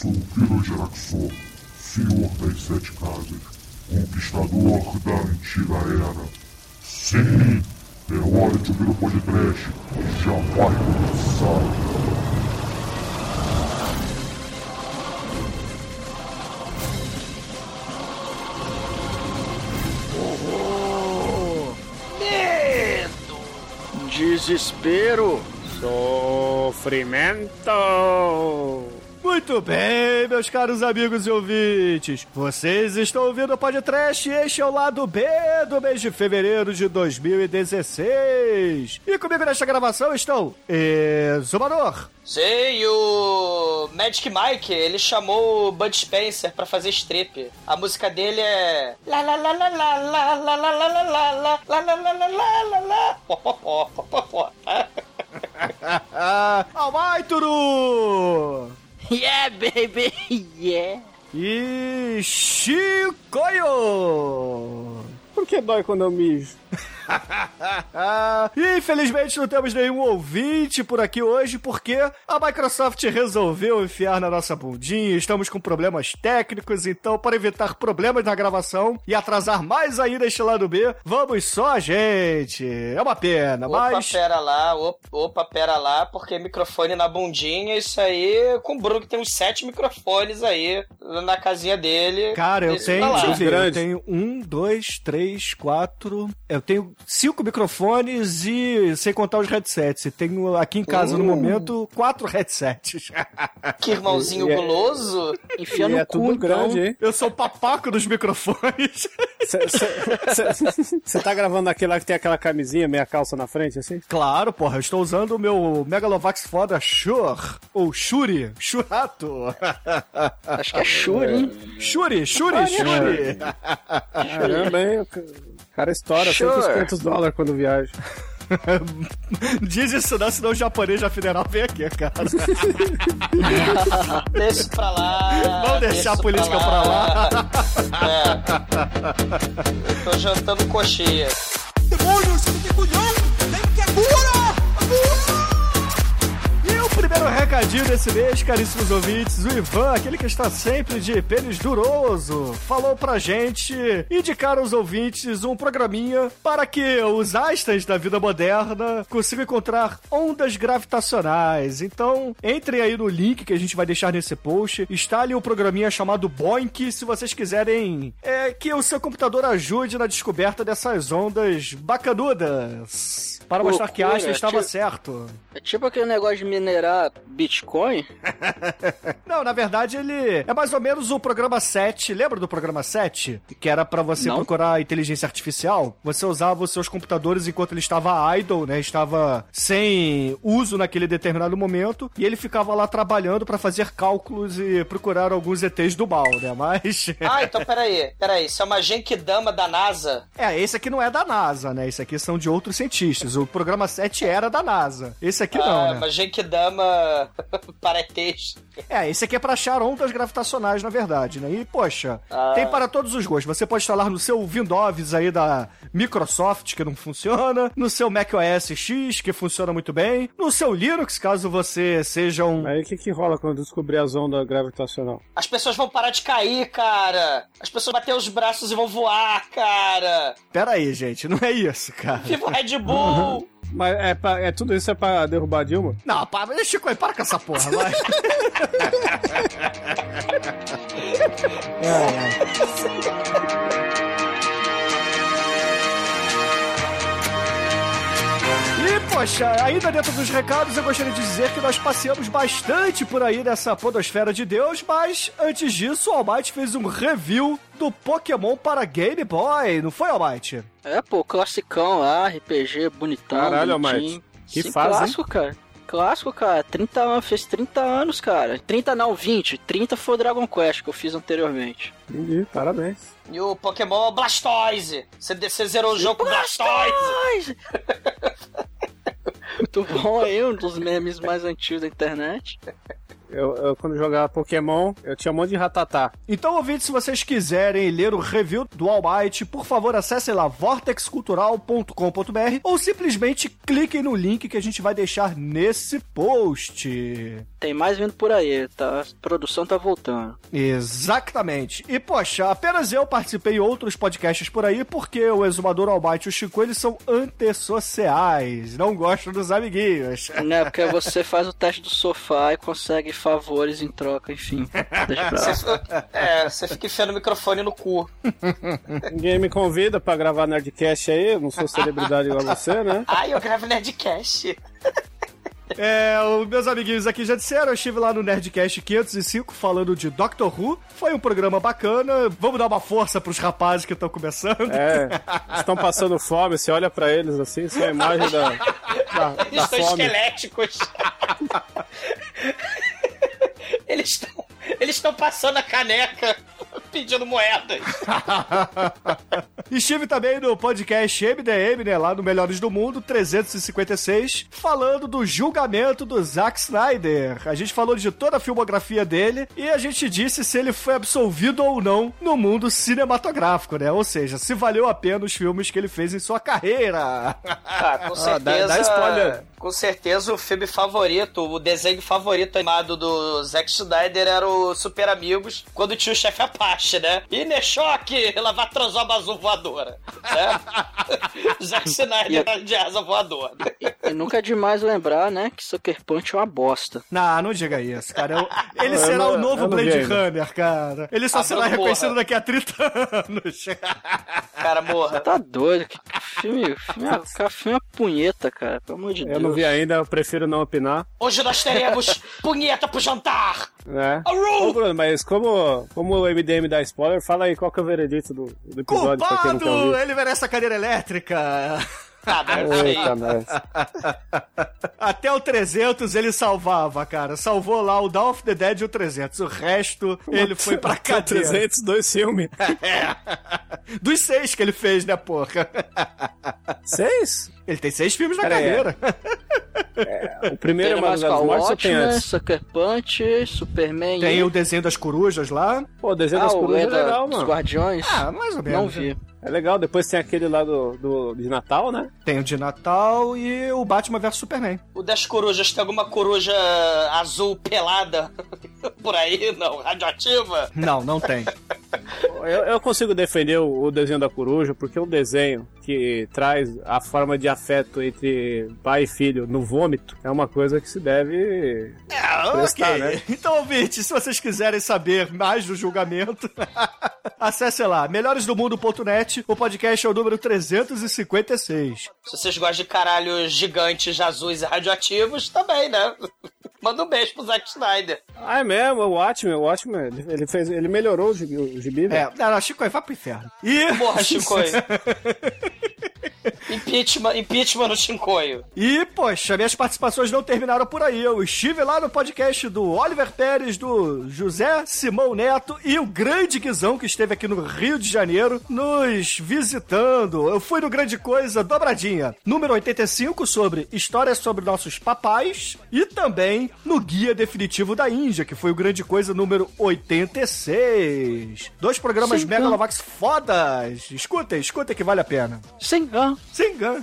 Sou o Kiro Geraxor, senhor das sete casas, conquistador da antiga era. Sim, é hora de ouvir o podcast, já vai começar. Desespero. Sofrimento. Muito bem, meus caros amigos e ouvintes. Vocês estão ouvindo o podcast e este é o lado B do mês de fevereiro de 2016. E comigo nesta gravação estão Exumador. Sei, o Magic Mike, ele chamou o Bud Spencer pra fazer strip. A música dele é. La la la la la la la la la la la la la la la la la la Pó, pó, pó, pó, pó, pó. Almaituru! Yeah, baby. Yeah. E Chicoio! Por que dói quando eu mijo? Infelizmente não temos nenhum ouvinte por aqui hoje porque a Microsoft resolveu enfiar na nossa bundinha. Estamos com problemas técnicos, então para evitar problemas na gravação e atrasar mais ainda este lado B, vamos só a gente. É uma pena, Opa, mas pera lá, opa, opa, pera lá, porque microfone na bundinha, isso aí, com o Bruno que tem uns sete microfones aí na casinha dele. Cara, eu tenho, tá eu tenho um, dois, três, quatro. Eu tenho cinco microfones e sem contar os headsets. E tenho aqui em casa no Uh. momento quatro headsets. Que irmãozinho E é- guloso. Enfia E no é cu, tudo então. grande, hein? Eu sou o papaco dos microfones. Você tá gravando aquele lá que tem aquela camisinha, meia calça na frente, assim? claro, porra, eu estou usando o meu Megalovax foda Shure, ou Shuri, Churato. Acho que é Shuri, hein? Shuri, Shuri, Shuri. Caramba, hein? O ca- o cara estoura Sure. 100 dólares quando viaja. Diz isso não, senão o japonês da federal vem aqui, cara. Deixa isso pra lá. Vamos deixar deixa a política pra lá. É. Eu tô jantando coxinha. E o primeiro recadinho desse mês, caríssimos ouvintes, o Ivan, aquele que está sempre de pênis duroso, falou pra gente indicar aos ouvintes um programinha para que os Einsteins da vida moderna consigam encontrar ondas gravitacionais. Então, entrem aí no link que a gente vai deixar nesse post. Está ali um programinha chamado Boink, se vocês quiserem é, que o seu computador ajude na descoberta dessas ondas bacanudas. Para mostrar que Einstein estava tipo- certo. É tipo aquele negócio de minerar Bitcoin. Não, na verdade ele é mais ou menos o programa 7. Lembra do programa 7? Que era pra você Não. procurar inteligência artificial? Você usava os seus computadores enquanto ele estava idle, né? Estava sem uso naquele determinado momento. E ele ficava lá trabalhando pra fazer cálculos e procurar alguns ETs do mal, né? Mas. Ah, então peraí, peraí. Isso é uma Genkidama da NASA. É, esse aqui não é da NASA, né? Esse aqui são de outros cientistas. O programa 7 era da NASA. Esse aqui ah, não, né? uma Genkidama para ETs. É, esse aqui é pra achar ondas gravitacionais, na verdade, né? E, poxa, Ah. tem para todos os gostos. Você pode instalar no seu Windows aí da Microsoft, que não funciona, no seu Mac OS X, que funciona muito bem, no seu Linux, caso você seja um... Aí o que que rola quando descobrir as ondas gravitacional? As pessoas vão parar de cair, cara. As pessoas vão bater os braços e vão voar, cara. Pera aí, gente, não é isso, cara. Viva o Red Bull. Mas é, pra- é tudo isso é pra derrubar a Dilma? Não, para, Chico, aí, para com essa porra, vai. poxa, ainda dentro dos recados, eu gostaria de dizer que nós passeamos bastante por aí nessa podosfera de Deus, mas antes disso, o Almighty fez um review do Pokémon para Game Boy, não foi, Almighty? É, pô, classicão lá, RPG bonitão. Caralho. Almighty. Que Sim, fase, hein? clássico, cara. Clássico, cara. 30 anos, fez 30 anos, cara. 30 não, 20. 30 foi o Dragon Quest que eu fiz anteriormente. Entendi, parabéns. E o Pokémon Blastoise. Você, você zerou o jogo com Blastoise. Muito bom aí, um dos memes mais antigos da internet. Eu, eu, quando jogava Pokémon, eu tinha um monte de ratatá. Então, ouvintes, se vocês quiserem ler o review do All Might, por favor, acessem lá vortexcultural.com.br ou simplesmente cliquem no link que a gente vai deixar nesse post. Tem mais vindo por aí, tá? A produção tá voltando. Exatamente. E, poxa, apenas eu participei em outros podcasts por aí porque o Exumador Almighty e o Chico, eles são antissociais. Não gostam dos amiguinhos. Né, porque você faz o teste do sofá e consegue favores em troca, enfim. Deixa pra é, você fica enfiando o microfone no cu. Ninguém me convida pra gravar Nerdcast aí, eu não sou celebridade igual você, né? Ai, eu gravo Nerdcast. É, os meus amiguinhos aqui já disseram, eu estive lá no Nerdcast 505 falando de Doctor Who. Foi um programa bacana. Vamos dar uma força pros rapazes que estão começando. É, estão passando fome, você olha pra eles assim, é a imagem da, da, Eles da estão fome. esqueléticos. Eles estão. Eles estão passando a caneca pedindo moedas. Estive também no podcast MDM, né, lá no Melhores do Mundo, 356, falando do julgamento do Zack Snyder. A gente falou de toda a filmografia dele e a gente disse se ele foi absolvido ou não no mundo cinematográfico, né? Ou seja, se valeu a pena os filmes que ele fez em sua carreira. Ah, com Ah, certeza. dá- dá spoiler. Com certeza o filme favorito, o desenho favorito animado do Zack Snyder era o Super Amigos, quando tinha o chefe Apache, né? E Nechoque, ela vai transar uma azul voadora. Né? Zack Snyder era de asa voadora. E nunca é demais lembrar, né, que Sucker Punch é uma bosta. Não, não diga isso, cara. Eu- Ele Eu será não- o novo eu Blade. Runner, cara. Ele só Ah, será porra. reconhecido daqui a 30 anos. Cara, morra. Tá doido, que filme, filme, é- cara, filme é uma punheta, cara, pelo amor de Deus. Eu não vi ainda, eu prefiro não opinar, Hoje nós teremos punheta pro jantar. Né? Arru! Ô, Bruno, mas como, como o MDM dá spoiler, fala aí qual que é o veredito do, do episódio Culpado! Ele merece a cadeira elétrica. Ah. Até o 300 ele salvava, cara. Salvou lá o Dawn of the Dead e o 300. O resto ele foi pra cadeia. 300, dois filmes. É. Dos seis que ele fez, né, porra? Seis? Ele tem seis filmes na Pera aí, carreira. O primeiro é Tem uma mais a mortes ou tem Watchmen, antes? Sucker Punch, Superman Tem e... o desenho das corujas lá. Pô, o desenho ah, das corujas é Lenda legal, dos mano. Guardiões. Ah, mais ou menos. não vi. É legal, depois tem aquele lá do, do, de Natal, né? Tem o de Natal e o Batman vs Superman. O das corujas, tem alguma coruja azul pelada por aí? Não, radioativa? Não, não tem. Eu, eu consigo defender o, o desenho da coruja, porque é um desenho que traz a forma de afeto entre pai e filho no vômito é uma coisa que se deve. Ah, Prestar, ok. né? Então, ouvinte, se vocês quiserem saber mais do julgamento, acesse lá, melhoresdomundo.net, o podcast é o número 356. Se vocês gostam de caralhos gigantes, azuis e radioativos, também, né? Manda um beijo pro Zack Snyder. Ah, é mesmo, o Watchmen, o Watchmen, ele, ele fez, ele melhorou o gibi, o gibi É, velho. não, não, Chico, vai pro inferno. E... Morra, Chicoio. impeachment, impeachment no Chicoio. E, poxa, minhas participações não terminaram por aí. Eu estive lá no podcast do Oliver Pérez, do José Simão Neto e o grande Guizão que esteve aqui no Rio de Janeiro nos visitando. Eu fui no Grande Coisa Dobradinha, número 85, sobre histórias sobre nossos papais e também no Guia Definitivo da Índia, que foi o Grande Coisa número 86. Dois programas Sim, Megalovax fodas. Escutem, escutem que vale a pena. Sim, ah, Singan.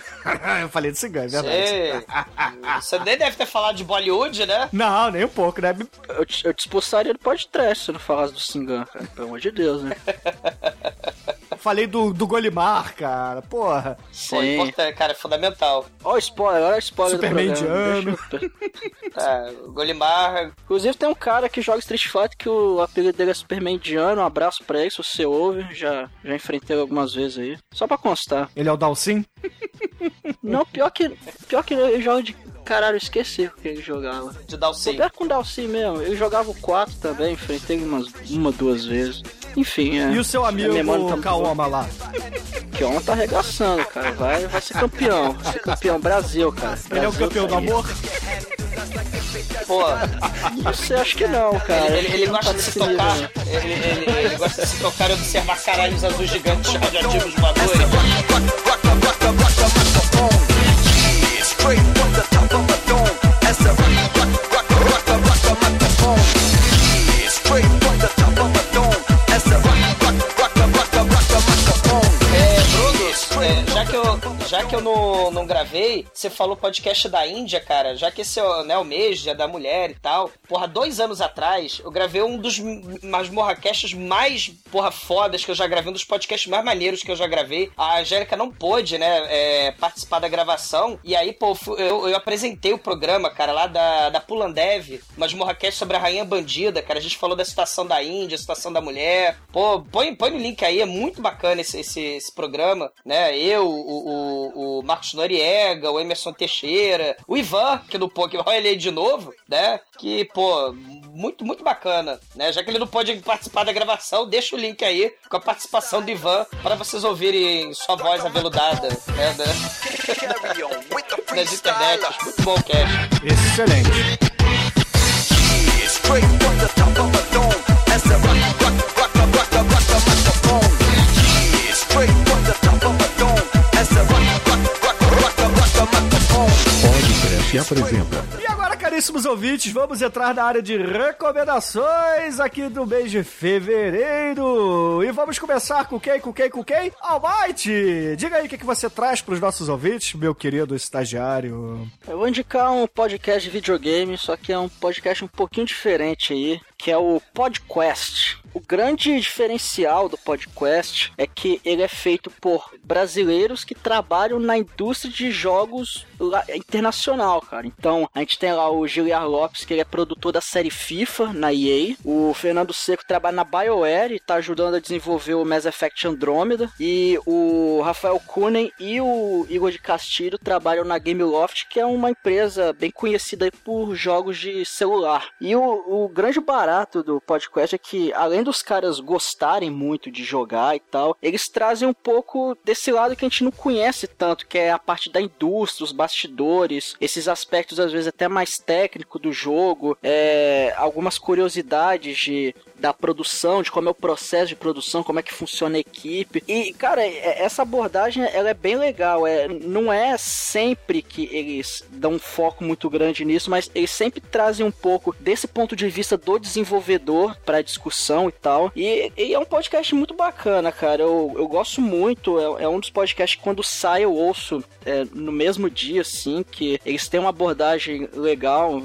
Eu falei de Singan, é verdade. Você, você nem deve ter falado de Bollywood, né? Não, nem um pouco, né? eu, te, eu te expulsaria do podcast se eu não falasse do Singan, cara. Pelo amor de Deus, né? Falei do, do Golimar, cara. Porra. Pô, Sim. importante, cara, é fundamental. Ó, o spoiler, olha o spoiler Superman do programa. É, o Golimar, Inclusive tem um cara que joga Street Fighter que o apelido dele é Superman indiano. Um abraço pra ele, se você ouve. Já, já enfrentei algumas vezes aí. Só pra constar. Ele é o Dalsin? Não, pior que, pior que ele joga de... Caralho, eu esqueci o que ele jogava. de Dalcy. Poder com o Dalcy mesmo. Eu jogava o 4 também, enfrentei umas uma, duas vezes. Enfim, é. E o seu amigo tá Kaoma lá? Que homem tá arregaçando, cara. Vai, vai ser campeão. Vai ser campeão Brasil, cara. Ele é o Brasil campeão do tá aí. amor? Pô, Você acha que não, cara. ele, ele Não gosta tá de se tocar. né? Ele, ele- ele gosta de se tocar e observar caralhos azuis gigantes radioativos voadores. Gravei, você falou podcast da Índia, cara, já que esse é né, o mês dia da mulher e tal. Porra, dois anos atrás, eu gravei um dos masmorracasts mais, porra, fodas que eu já gravei, um dos podcasts mais maneiros que eu já gravei. A Angélica não pôde, né, é, participar da gravação. E aí, pô, eu, eu apresentei o programa, cara, lá da, da Pulandev, masmorracast sobre a Rainha Bandida, cara. A gente falou da situação da Índia, a situação da mulher. Pô, põe, põe no link aí, é muito bacana esse, esse, esse programa, né? Eu, o, o, o Marcos Noriega, o Emerson Teixeira, o Ivan, que no Pokémon ele aí de novo, né? Que, pô, muito, muito bacana, né? Já que ele não pode participar da gravação, deixa o link aí com a participação do Ivan para vocês ouvirem sua voz aveludada, né? Nas internet. Muito bom, Cash. Excelente. Apresenta. E agora, caríssimos ouvintes, vamos entrar na área de recomendações aqui do mês de fevereiro. E vamos começar com quem, com quem, com quem? Almighty! Diga aí o que, que você traz para os nossos ouvintes, meu querido estagiário. Eu vou indicar um podcast de videogame, só que é um podcast um pouquinho diferente aí, que é o PodQuest. Grande diferencial do PodQuest é que ele é feito por brasileiros que trabalham na indústria de jogos internacional, cara. Então, a gente tem lá o Giliar Lopes, que ele é produtor da série FIFA na EA. O Fernando Seco trabalha na BioWare e tá ajudando a desenvolver o Mass Effect Andromeda. E o Rafael Kunen e o Igor de Castilho trabalham na Gameloft, que é uma empresa bem conhecida por jogos de celular. E o, o grande barato do podcast é que, além dos caras gostarem muito de jogar e tal, eles trazem um pouco desse lado que a gente não conhece tanto, que é a parte da indústria, os bastidores, esses aspectos às vezes até mais técnico do jogo, é, algumas curiosidades de da produção, de como é o processo de produção, como é que funciona a equipe. E, cara, é, essa abordagem ela é bem legal. É, não é sempre que eles dão um foco muito grande nisso, mas eles sempre trazem um pouco desse ponto de vista do desenvolvedor para discussão e tal. E, e, é um podcast muito bacana, cara. Eu, eu gosto muito. É, é um dos podcasts que quando sai eu ouço é, no mesmo dia, assim, que eles têm uma abordagem legal.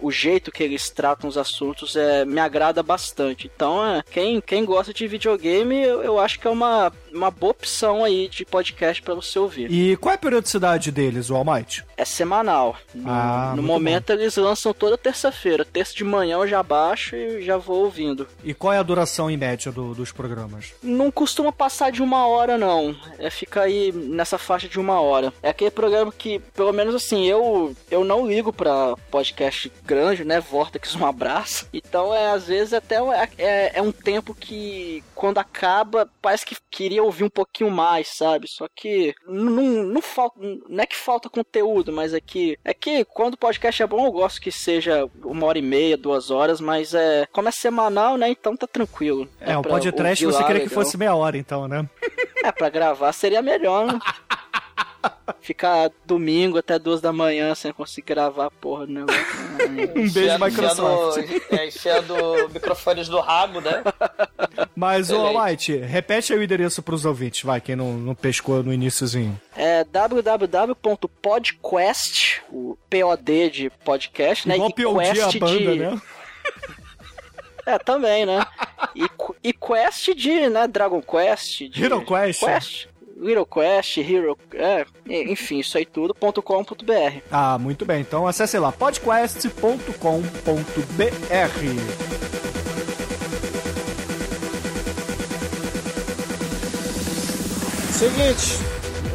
o jeito que eles tratam os assuntos é, me agrada bastante bastante. Então, é, quem, quem gosta de videogame, eu, eu acho que é uma, uma boa opção aí de podcast para você ouvir. E qual é a periodicidade deles, o Almighty? É semanal. No, ah, no momento bom. eles lançam toda terça-feira. Terça de manhã eu já baixo e já vou ouvindo. E qual é a duração em média do, dos programas? Não costuma passar de uma hora, não. É ficar aí nessa faixa de uma hora. É aquele programa que, pelo menos assim, eu, eu não ligo pra podcast grande, né? Vortex, um abraço. Então, é, às vezes, até é, é, é um tempo que, quando acaba, parece que queria ouvir um pouquinho mais, sabe? Só que não, não falta. Não é que falta conteúdo, mas é que. É que quando o podcast é bom, eu gosto que seja uma hora e meia, duas horas, mas é. Como é semanal, né? Então tá tranquilo. É, o podcast você queria que fosse meia hora, então, né? É, pra gravar seria melhor, né? Ficar domingo até duas da manhã sem conseguir gravar porra do negócio. um beijo, Microsoft. Enfiando, é, enfiando microfones do rabo, né? Mas, ô, White, repete aí o endereço pros ouvintes, vai, quem não, não pescou no iníciozinho. É www.podquest, o POD de podcast, né? Igual e POD a banda, de... né? É, também, né? E, e Quest de, né? Dragon Quest. De... Hero Quest. Quest. Little Quest, Hero, é, enfim, isso aí tudo, .com.br. Ah, muito bem. Então acesse lá, podquest.com.br. Seguinte,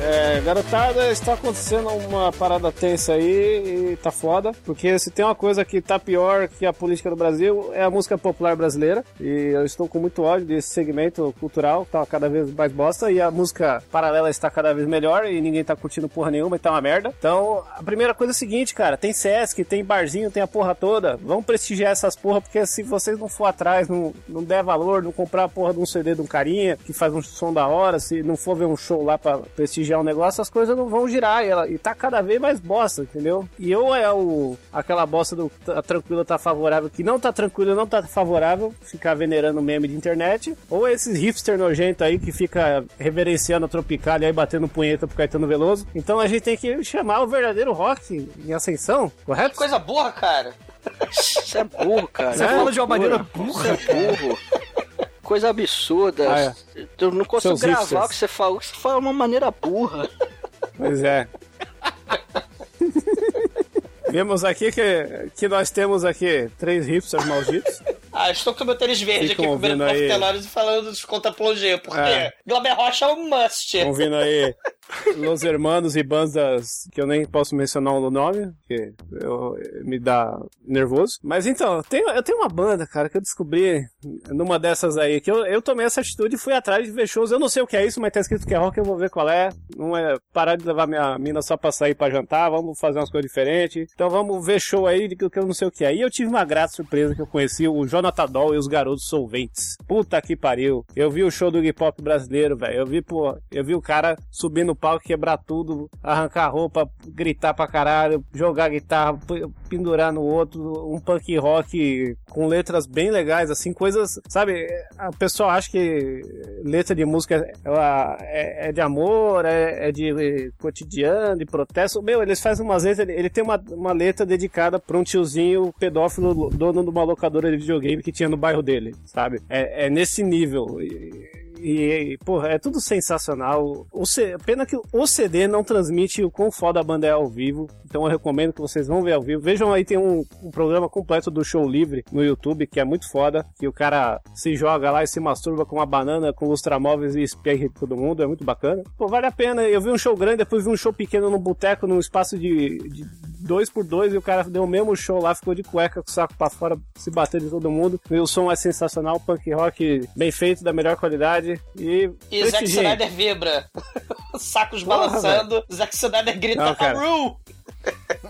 é, garotada, está acontecendo uma parada tensa aí e tá foda, porque se tem uma coisa que tá pior que a política do Brasil é a música popular brasileira, e eu estou com muito ódio desse segmento cultural, tá cada vez mais bosta, e a música paralela está cada vez melhor e ninguém tá curtindo porra nenhuma e tá uma merda. Então, a primeira coisa é a seguinte, cara, tem Sesc, tem barzinho, tem a porra toda, vamos prestigiar essas porra, porque se vocês não for atrás, não, não der valor, não comprar a porra de um CD de um carinha que faz um som da hora, se não for ver um show lá pra prestigiar criar um negócio, as coisas não vão girar. E, ela, e tá cada vez mais bosta, entendeu? E ou é o, aquela bosta do tá tranquilo, tá favorável, que não tá tranquilo, não tá favorável, ficar venerando meme de internet, ou é esses hipster nojento aí que fica reverenciando a Tropicália e batendo punheta pro Caetano Veloso. Então a gente tem que chamar o verdadeiro rock em ascensão, correto? Que coisa burra, cara. Isso é burro, cara. Você fala de uma maneira Isso é burro. Coisa absurda. Ah, é. Eu não consigo Seus gravar hipsters. o que você falou. Você fala de uma maneira burra. Pois é. Vemos aqui que, que nós temos aqui três hipsters malditos. Ah, estou com o meu tênis verde Ficam aqui ouvindo aí. E falando dos contra-plongê, porque É. Glauber Rocha é um must. Estão vindo aí Los Hermanos e bandas que eu nem posso mencionar o nome, que eu, me dá nervoso. Mas então, eu tenho, eu tenho uma banda, cara, que eu descobri numa dessas aí, que eu, eu tomei essa atitude e fui atrás de ver shows. Eu não sei o que é isso, mas tá escrito que é rock, eu vou ver qual é. Não é parar de levar minha mina só pra sair pra jantar, vamos fazer umas coisas diferentes. Então vamos ver show aí que eu não sei o que é. E eu tive uma grata surpresa que eu conheci o Jonathan Doll e os Garotos Solventes. Puta que pariu. Eu vi o show do hip hop brasileiro, velho. Eu vi, pô, eu vi o cara subir no palco, quebrar tudo, arrancar roupa, gritar pra caralho, jogar guitarra, pendurar no outro, um punk rock com letras bem legais, assim, coisas, sabe? A pessoa acha que letra de música ela é, é de amor, é, é de cotidiano, de protesto. Meu, eles fazem umas letras, ele, ele tem uma, uma letra dedicada pra um tiozinho pedófilo, dono de uma locadora de videogame que tinha no bairro dele, sabe? É, é nesse nível. E, e, porra, é tudo sensacional. O C... Pena que o CD não transmite o quão foda a banda é ao vivo. Então eu recomendo que vocês vão ver ao vivo. Vejam aí, tem um, um programa completo do show livre no YouTube, que é muito foda. Que o cara se joga lá e se masturba com uma banana, com lustramóveis e espirra todo mundo. É muito bacana. Pô, vale a pena. Eu vi um show grande, depois vi um show pequeno num boteco, num espaço de, de dois por dois e o cara deu o mesmo show lá, ficou de cueca com o saco pra fora, se batendo de todo mundo. E o som é sensacional, punk rock bem feito, da melhor qualidade. E, E Zack. Snyder vibra. Sacos Porra, balançando. Zack Snyder grita Não!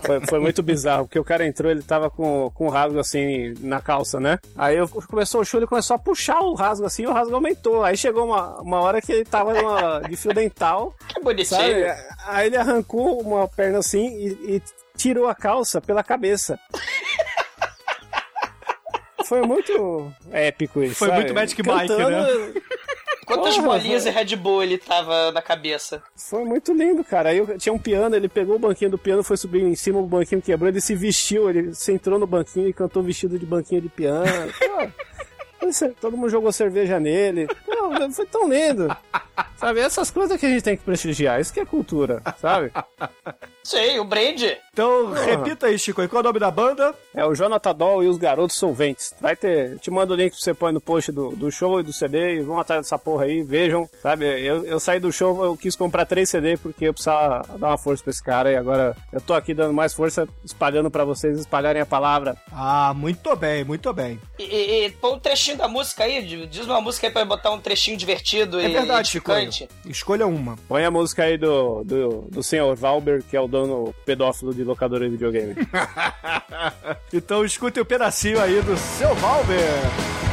Foi, foi muito bizarro, porque o cara entrou, ele tava com, com um rasgo assim na calça, né? Aí eu, começou o show, ele começou a puxar o rasgo assim, e o rasgo aumentou. Aí chegou uma, uma hora que ele tava numa- de fio dental, Que bonitinho. sabe? Aí ele arrancou uma perna assim e, e tirou a calça pela cabeça. Foi muito épico isso. Foi sabe? muito Magic Mike, Cantando, Quantas Porra, bolinhas foi- e Red Bull ele tava na cabeça? Foi muito lindo, cara. Aí tinha um piano, ele pegou o banquinho do piano, foi subir em cima, o banquinho quebrou, ele se vestiu, ele se entrou no banquinho e cantou vestido de banquinho de piano. Pô, isso- todo mundo jogou cerveja nele. Pô, foi tão lindo. Sabe, essas coisas que a gente tem que prestigiar, isso que é cultura, sabe? Sei, o Brand. Então, repita aí, Chico. E qual é o nome da banda? É o Jonathan Doll e os Garotos Solventes. Vai ter. Te mando o link pra você pôr no post do, do show e do CD e vão atrás dessa porra aí, vejam. Sabe, eu, eu saí do show, eu quis comprar três CD porque eu precisava dar uma força pra esse cara e agora eu tô aqui dando mais força, espalhando pra vocês espalharem a palavra. Ah, muito bem, muito bem. E, e, e põe um trechinho da música aí. Diz uma música aí pra botar um trechinho divertido É e verdade, Chico. Escolha uma. Põe a música aí do, do, do senhor Valber, que é o dono pedófilo de locadora de videogame. Então escute o pedacinho aí do seu Valber.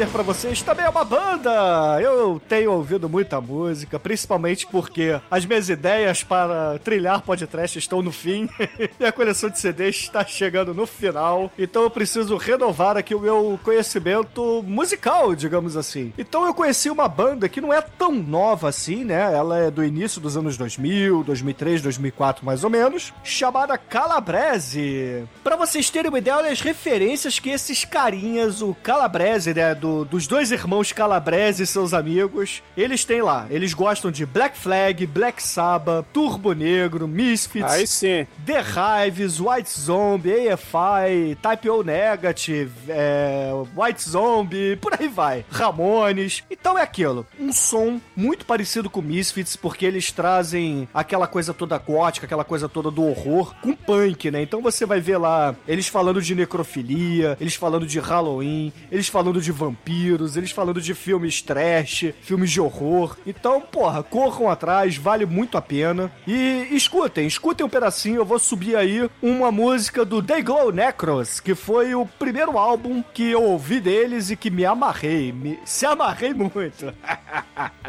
Trazer pra vocês também é uma banda. Eu tenho ouvido muita música, principalmente porque as minhas ideias para trilhar podcast estão no fim e a coleção de CDs está chegando no final. Então eu preciso renovar aqui o meu conhecimento musical, digamos assim. Então eu conheci uma banda que não é tão nova assim, né? Ela é do início dos anos 2000, 2003, 2004 mais ou menos, chamada Calabrese. Pra vocês terem uma ideia, olha as referências que esses carinhas, o Calabrese, né, do- dos dois irmãos Calabrese e seus amigos, eles têm lá. Eles gostam de Black Flag, Black Sabbath, Turbo Negro, Misfits, Aí sim. The Hives, White Zombie, AFI, Type O Negative, é, White Zombie, por aí vai. Ramones. Então é aquilo. Um som muito parecido com Misfits, porque eles trazem aquela coisa toda gótica, aquela coisa toda do horror, com punk, né? Então você vai ver lá eles falando de necrofilia, eles falando de Halloween, eles falando de vampiros, eles falando de filmes trash, filmes de horror. Então, porra, corram atrás, vale muito a pena. E escutem, escutem um pedacinho, eu vou subir aí uma música do Day Glow Necros, que foi o primeiro álbum que eu ouvi deles e que me amarrei, me, se amarrei muito.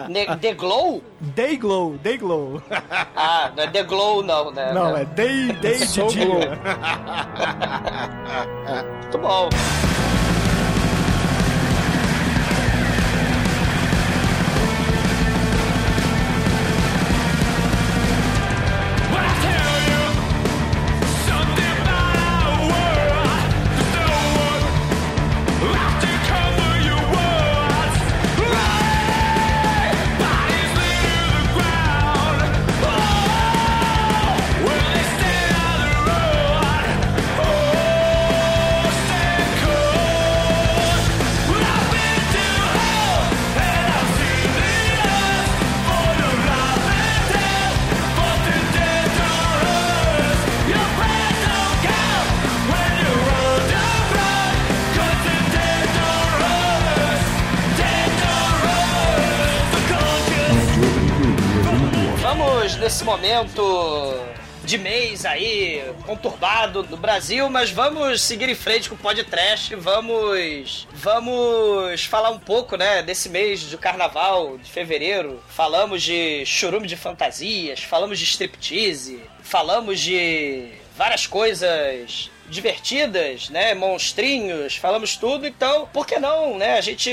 Ne The Glow? Day Glow, Day Glow. Ah, não é The Glow, não, né? Não, é Day, Day de Glow. Muito bom. Conturbado no Brasil, mas vamos seguir em frente com o podcast, vamos vamos falar um pouco, né, desse mês de carnaval, de fevereiro. Falamos de churume de fantasias, falamos de striptease, falamos de várias coisas divertidas, né? Monstrinhos, falamos tudo, então, por que não, né? A gente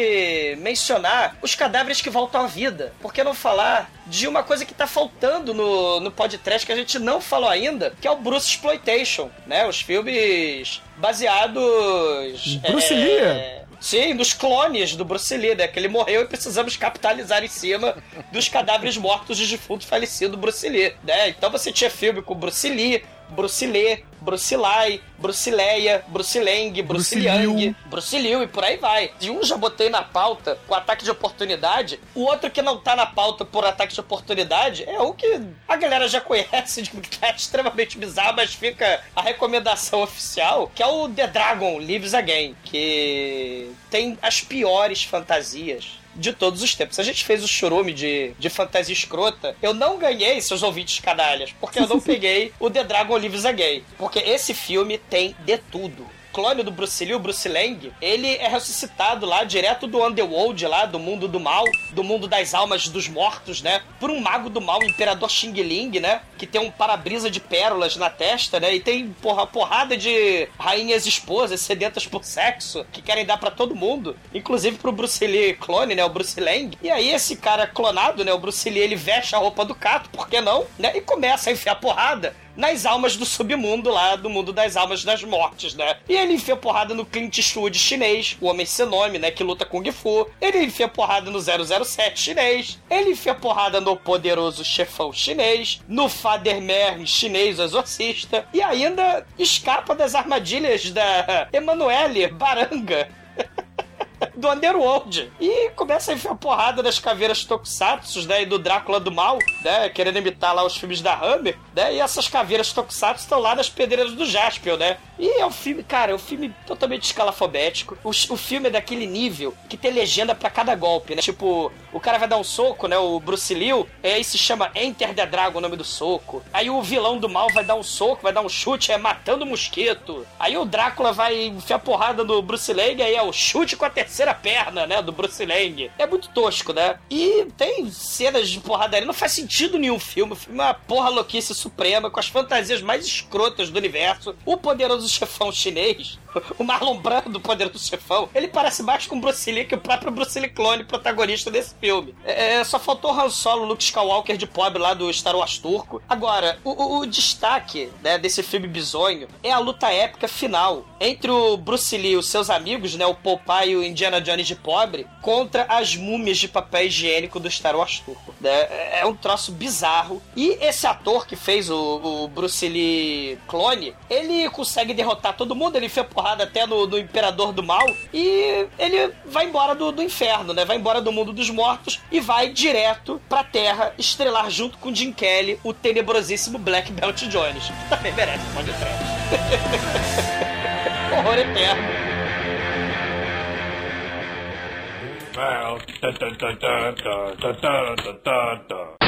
mencionar os cadáveres que voltam à vida? Por que não falar de uma coisa que tá faltando no, no podcast que a gente não falou ainda, que é o Bruce Exploitation, né? Os filmes baseados. Bruce é, Lee? Sim, dos clones do Bruce Lee, né? Que ele morreu e precisamos capitalizar em cima dos cadáveres mortos de defunto falecido Bruce Lee, né? Então você tinha filme com Bruce Lee, Bruce Lee, Bruce Lai, Bruce Leia, Bruce Lang, Bruce, Bruce Liang, Liu. Bruce Liu e por aí vai. E um já botei na pauta com ataque de oportunidade, o outro que não tá na pauta por ataque de oportunidade é o que a galera já conhece, de que tá extremamente bizarro, mas fica a recomendação oficial, que é o The Dragon Lives Again, que tem as piores fantasias de todos os tempos. A gente fez o churume de, de fantasia escrota. Eu não ganhei, seus ouvintes canalhas, porque eu não peguei o The Dragon Lives Again. Porque esse filme tem de tudo. Clone do Bruce Lee, o Bruce Lang, ele é ressuscitado lá direto do Underworld, lá do mundo do mal, do mundo das almas dos mortos, né? Por um mago do mal, o Imperador Xing Ling, né? Que tem um para-brisa de pérolas na testa, né? E tem porra, porrada de rainhas esposas sedentas por sexo que querem dar pra todo mundo, inclusive pro Bruce Lee clone, né? O Bruce Lang. E aí esse cara clonado, né? O Bruce Lee, ele veste a roupa do Cato, por que não? Né? E começa a enfiar porrada nas almas do submundo lá, do mundo das almas das mortes, né? E ele enfia porrada no Clint Eastwood chinês, o homem sem nome, né? Que luta Kung Fu. Ele enfia porrada no 007 chinês. Ele enfia porrada no poderoso chefão chinês, no Father Mern chinês, o exorcista. E ainda escapa das armadilhas da Emanuele Baranga. Do Underworld. E começa a enfiar porrada das caveiras Tokusatsu, né? E do Drácula do Mal, né? Querendo imitar lá os filmes da Hammer, né? E essas caveiras Tokusatsu estão lá nas pedreiras do Jaspion, né? E é um filme, cara, é um filme totalmente escalafobético. O, o filme é daquele nível que tem legenda para cada golpe, né? Tipo, o cara vai dar um soco, né? O Bruce Lee, aí se chama Enter the Dragon o nome do soco. Aí o vilão do mal vai dar um soco, vai dar um chute, é matando o mosquito. Aí o Drácula vai enfiar porrada no Bruce Lang, aí é o chute com a terceira perna, né? Do Bruce Lang. É muito tosco, né? E tem cenas de porradaria, não faz sentido nenhum filme. O filme é uma porra louquice suprema, com as fantasias mais escrotas do universo. O poderoso chefão chinês, o Marlon Brando, o poderoso chefão, ele parece mais com o Bruce Lee que o próprio Bruce Lee clone protagonista desse filme. É, é só faltou Han Solo, Luke Skywalker de pobre lá do Star Wars turco. Agora, o, o, o destaque né, desse filme bizonho é a luta épica final entre o Bruce Lee e os seus amigos, né, o Popeye e o Indiana Jones de pobre, contra as múmias de papel higiênico do Star Wars turco. Né? É um troço bizarro. E esse ator que fez o, o Bruce Lee clone, ele consegue derrotar todo mundo, ele enfia porrada até no, no Imperador do Mal e ele vai embora do, do inferno, né? Vai embora do mundo dos mortos e vai direto pra Terra estrelar junto com Jim Kelly o tenebrosíssimo Black Belt Jones. Também merece pode trás. Horror eterno. Well, da da da da da da da da.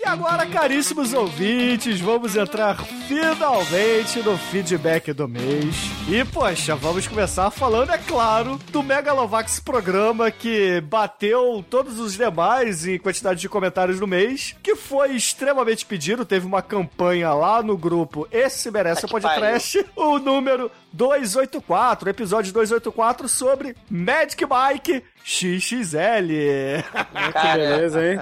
E agora, caríssimos ouvintes, vamos entrar finalmente no feedback do mês. E, poxa, vamos começar falando, é claro, do Megalovax programa que bateu todos os demais em quantidade de comentários no mês, que foi extremamente pedido, teve uma campanha lá no grupo Esse Merece que Podcast, o número 284, episódio 284 sobre Magic Mike XXL. Que beleza, hein?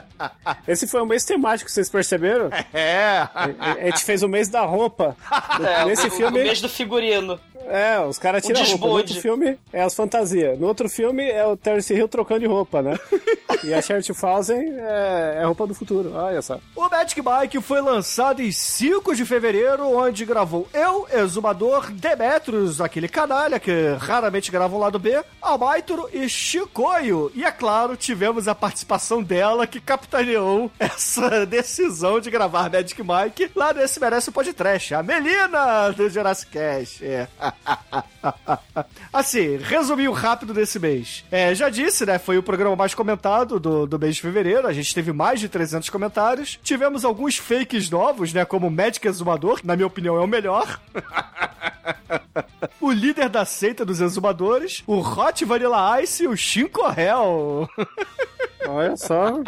Esse foi um mês temático, vocês perceberam? É. A gente fez o mês da roupa. é, Nesse o, filme- o mês do figurino. É, os caras tiram a roupa. No outro filme é as fantasias. No outro filme é o Terence Hill trocando de roupa, né? e a Charlotte Fausen é, é roupa do futuro. Olha só. O Magic Mike foi lançado em 5 de fevereiro, onde gravou eu, Exumador, Demetrius, aquele canalha que raramente grava um lado B, Almaitoro e Chicoio. E é claro, tivemos a participação dela que capitaneou essa decisão de gravar Magic Mike lá nesse Merece o Podcast, a Melina do Jurassic Cast. É. assim, resuminho rápido desse mês. É, já disse, né? Foi o programa mais comentado do, do mês de fevereiro. A gente teve mais de 300 comentários. Tivemos alguns fakes novos, né? Como o Magic Exumador, na minha opinião é o melhor. o líder da seita dos exumadores, o Hot Vanilla Ice e o Shinkorel. Olha só.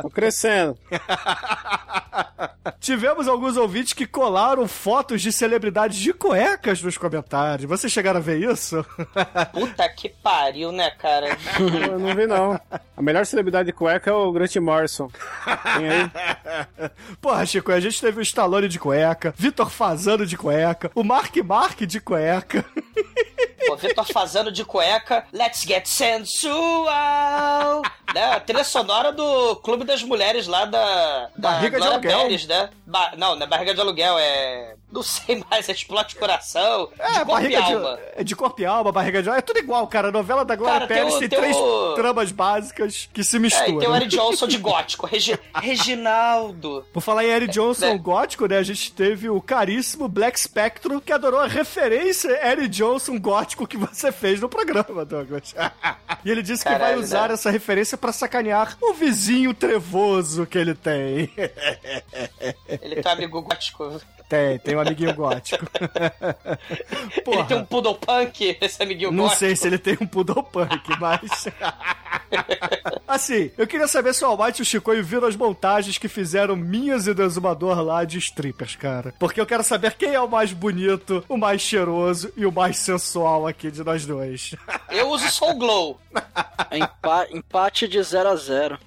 Tô crescendo. Tivemos alguns ouvintes que colaram fotos de celebridades de cuecas nos comentários. Vocês chegaram a ver isso? Puta que pariu, né, cara? Eu não vi, não. A melhor celebridade de cueca é o Grant Morrison. Tem aí. Porra, Chico, a gente teve o Stallone de cueca, Vitor Fazano de cueca, o Mark Mark de cueca. Pô, Vitor fazendo de cueca, Let's Get Sensual! Né? A trilha sonora do Clube das Mulheres lá da, da Barriga de Glória Aluguel. Pérez, né? Ba- não, não é Barriga de Aluguel, é... Não sei mais, é Explode Coração, de corpo e alma. de, é de corpo e alma, barriga de alma, é tudo igual, cara. A novela da Glória Cara, Pérez tem, tem três o- tramas básicas que se É, misturam. tem o Eric Johnson de gótico, Regi- Reginaldo. Por falar em Eric Johnson É. gótico, né? A gente teve o caríssimo Black Spectro, que adorou a referência Eric Johnson gótico que você fez no programa, Douglas. e ele disse que vai Caralho, usar né? essa referência pra sacanear o vizinho trevoso que ele tem. Ele tem um amigo gótico. tem, tem um amiguinho gótico. Ele tem um poodle punk, esse amiguinho Não gótico. sei se ele tem um poodle punk, mas... assim, eu queria saber se o Almighty e o Chicoio viram as montagens que fizeram minhas e do Exumador lá de strippers, cara. Porque eu quero saber quem é o mais bonito, o mais cheiroso e o mais sensual aqui de nós dois. Eu uso Soul Glow. Empa- empate de 0 a 0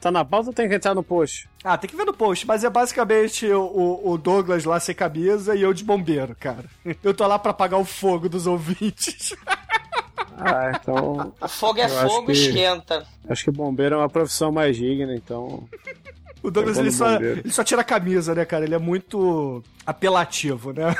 Tá na pauta ou tem que entrar no post? ah, tem que ver no post, mas é basicamente o, o Douglas lá sem camisa e eu de bombeiro, cara. Eu tô lá pra apagar o fogo dos ouvintes. Ah, então. Fogo é fogo, que- esquenta. Acho que bombeiro é uma profissão mais digna, então. O Douglas ele só, ele só tira a camisa, né, cara? Ele é muito apelativo, né?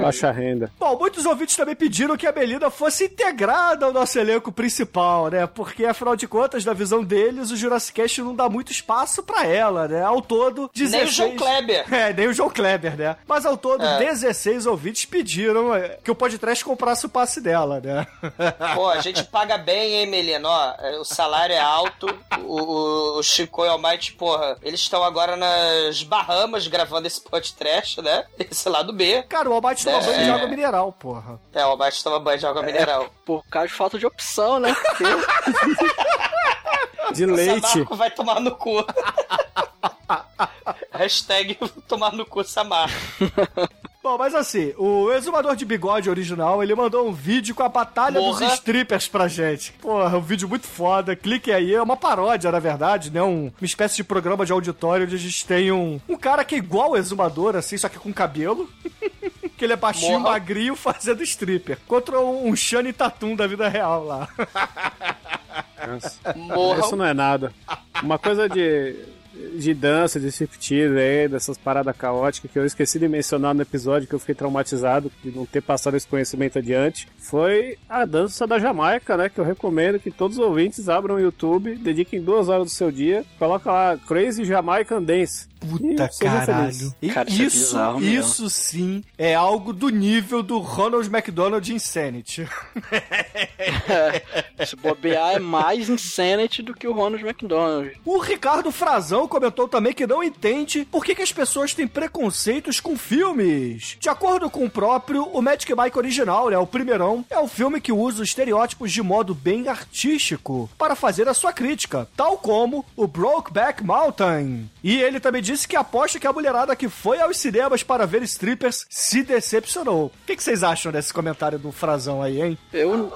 Baixa renda. Bom, muitos ouvintes também pediram que a Belinda fosse integrada ao nosso elenco principal, né? Porque, afinal de contas, na visão deles, o Jurassic Cast não dá muito espaço pra ela, né? Ao todo, 16... Nem o João Kleber. É, nem o João Kleber, né? Mas ao todo, É. 16 ouvintes pediram é, que o podcast comprasse o passe dela, né? Pô, a gente paga bem, hein, Melina? Ó, é, o salário é alto. O, o, o Chico e o Almighty, porra, eles estão agora nas Bahamas gravando esse podcast, né? Esse lado B. Cara, o Almighty toma É. banho de água mineral, porra. É, o Almighty toma banho de água mineral. Por causa de falta de opção, né? Porque De leite. Samarco vai tomar no cu. Hashtag tomar no cu Samar. Bom, mas assim, o exumador de bigode original, ele mandou um vídeo com a batalha Porra. dos strippers pra gente. Porra, um vídeo muito foda. Clique aí, é uma paródia, na verdade, né? Um- uma espécie de programa de auditório onde a gente tem um, um cara que é igual o exumador, assim, só que com cabelo. que ele é baixinho, Morra. magrinho, fazendo stripper. Contra um Shane Tatum da vida real lá. Isso não é nada. Uma coisa de, de dança, de striptease aí, dessas paradas caóticas que eu esqueci de mencionar no episódio que eu fiquei traumatizado de não ter passado esse conhecimento adiante, foi a dança da Jamaica, né? Que eu recomendo que todos os ouvintes abram o YouTube, dediquem duas horas do seu dia, coloca lá Crazy Jamaican Dance. Puta caralho. Cara, isso é isso, isso sim é algo do nível do Ronald McDonald Insanity. se bobear é mais Insanity do que o Ronald McDonald. O Ricardo Frazão comentou também que não entende por que, que as pessoas têm preconceitos com filmes. De acordo com o próprio, o Magic Mike original, né, o primeirão, é o filme que usa os estereótipos de modo bem artístico para fazer a sua crítica, tal como o Brokeback Mountain. E ele também disse que aposta que a mulherada que foi aos cinemas para ver strippers se decepcionou. O que, que vocês acham desse comentário do Frazão aí, hein? Eu.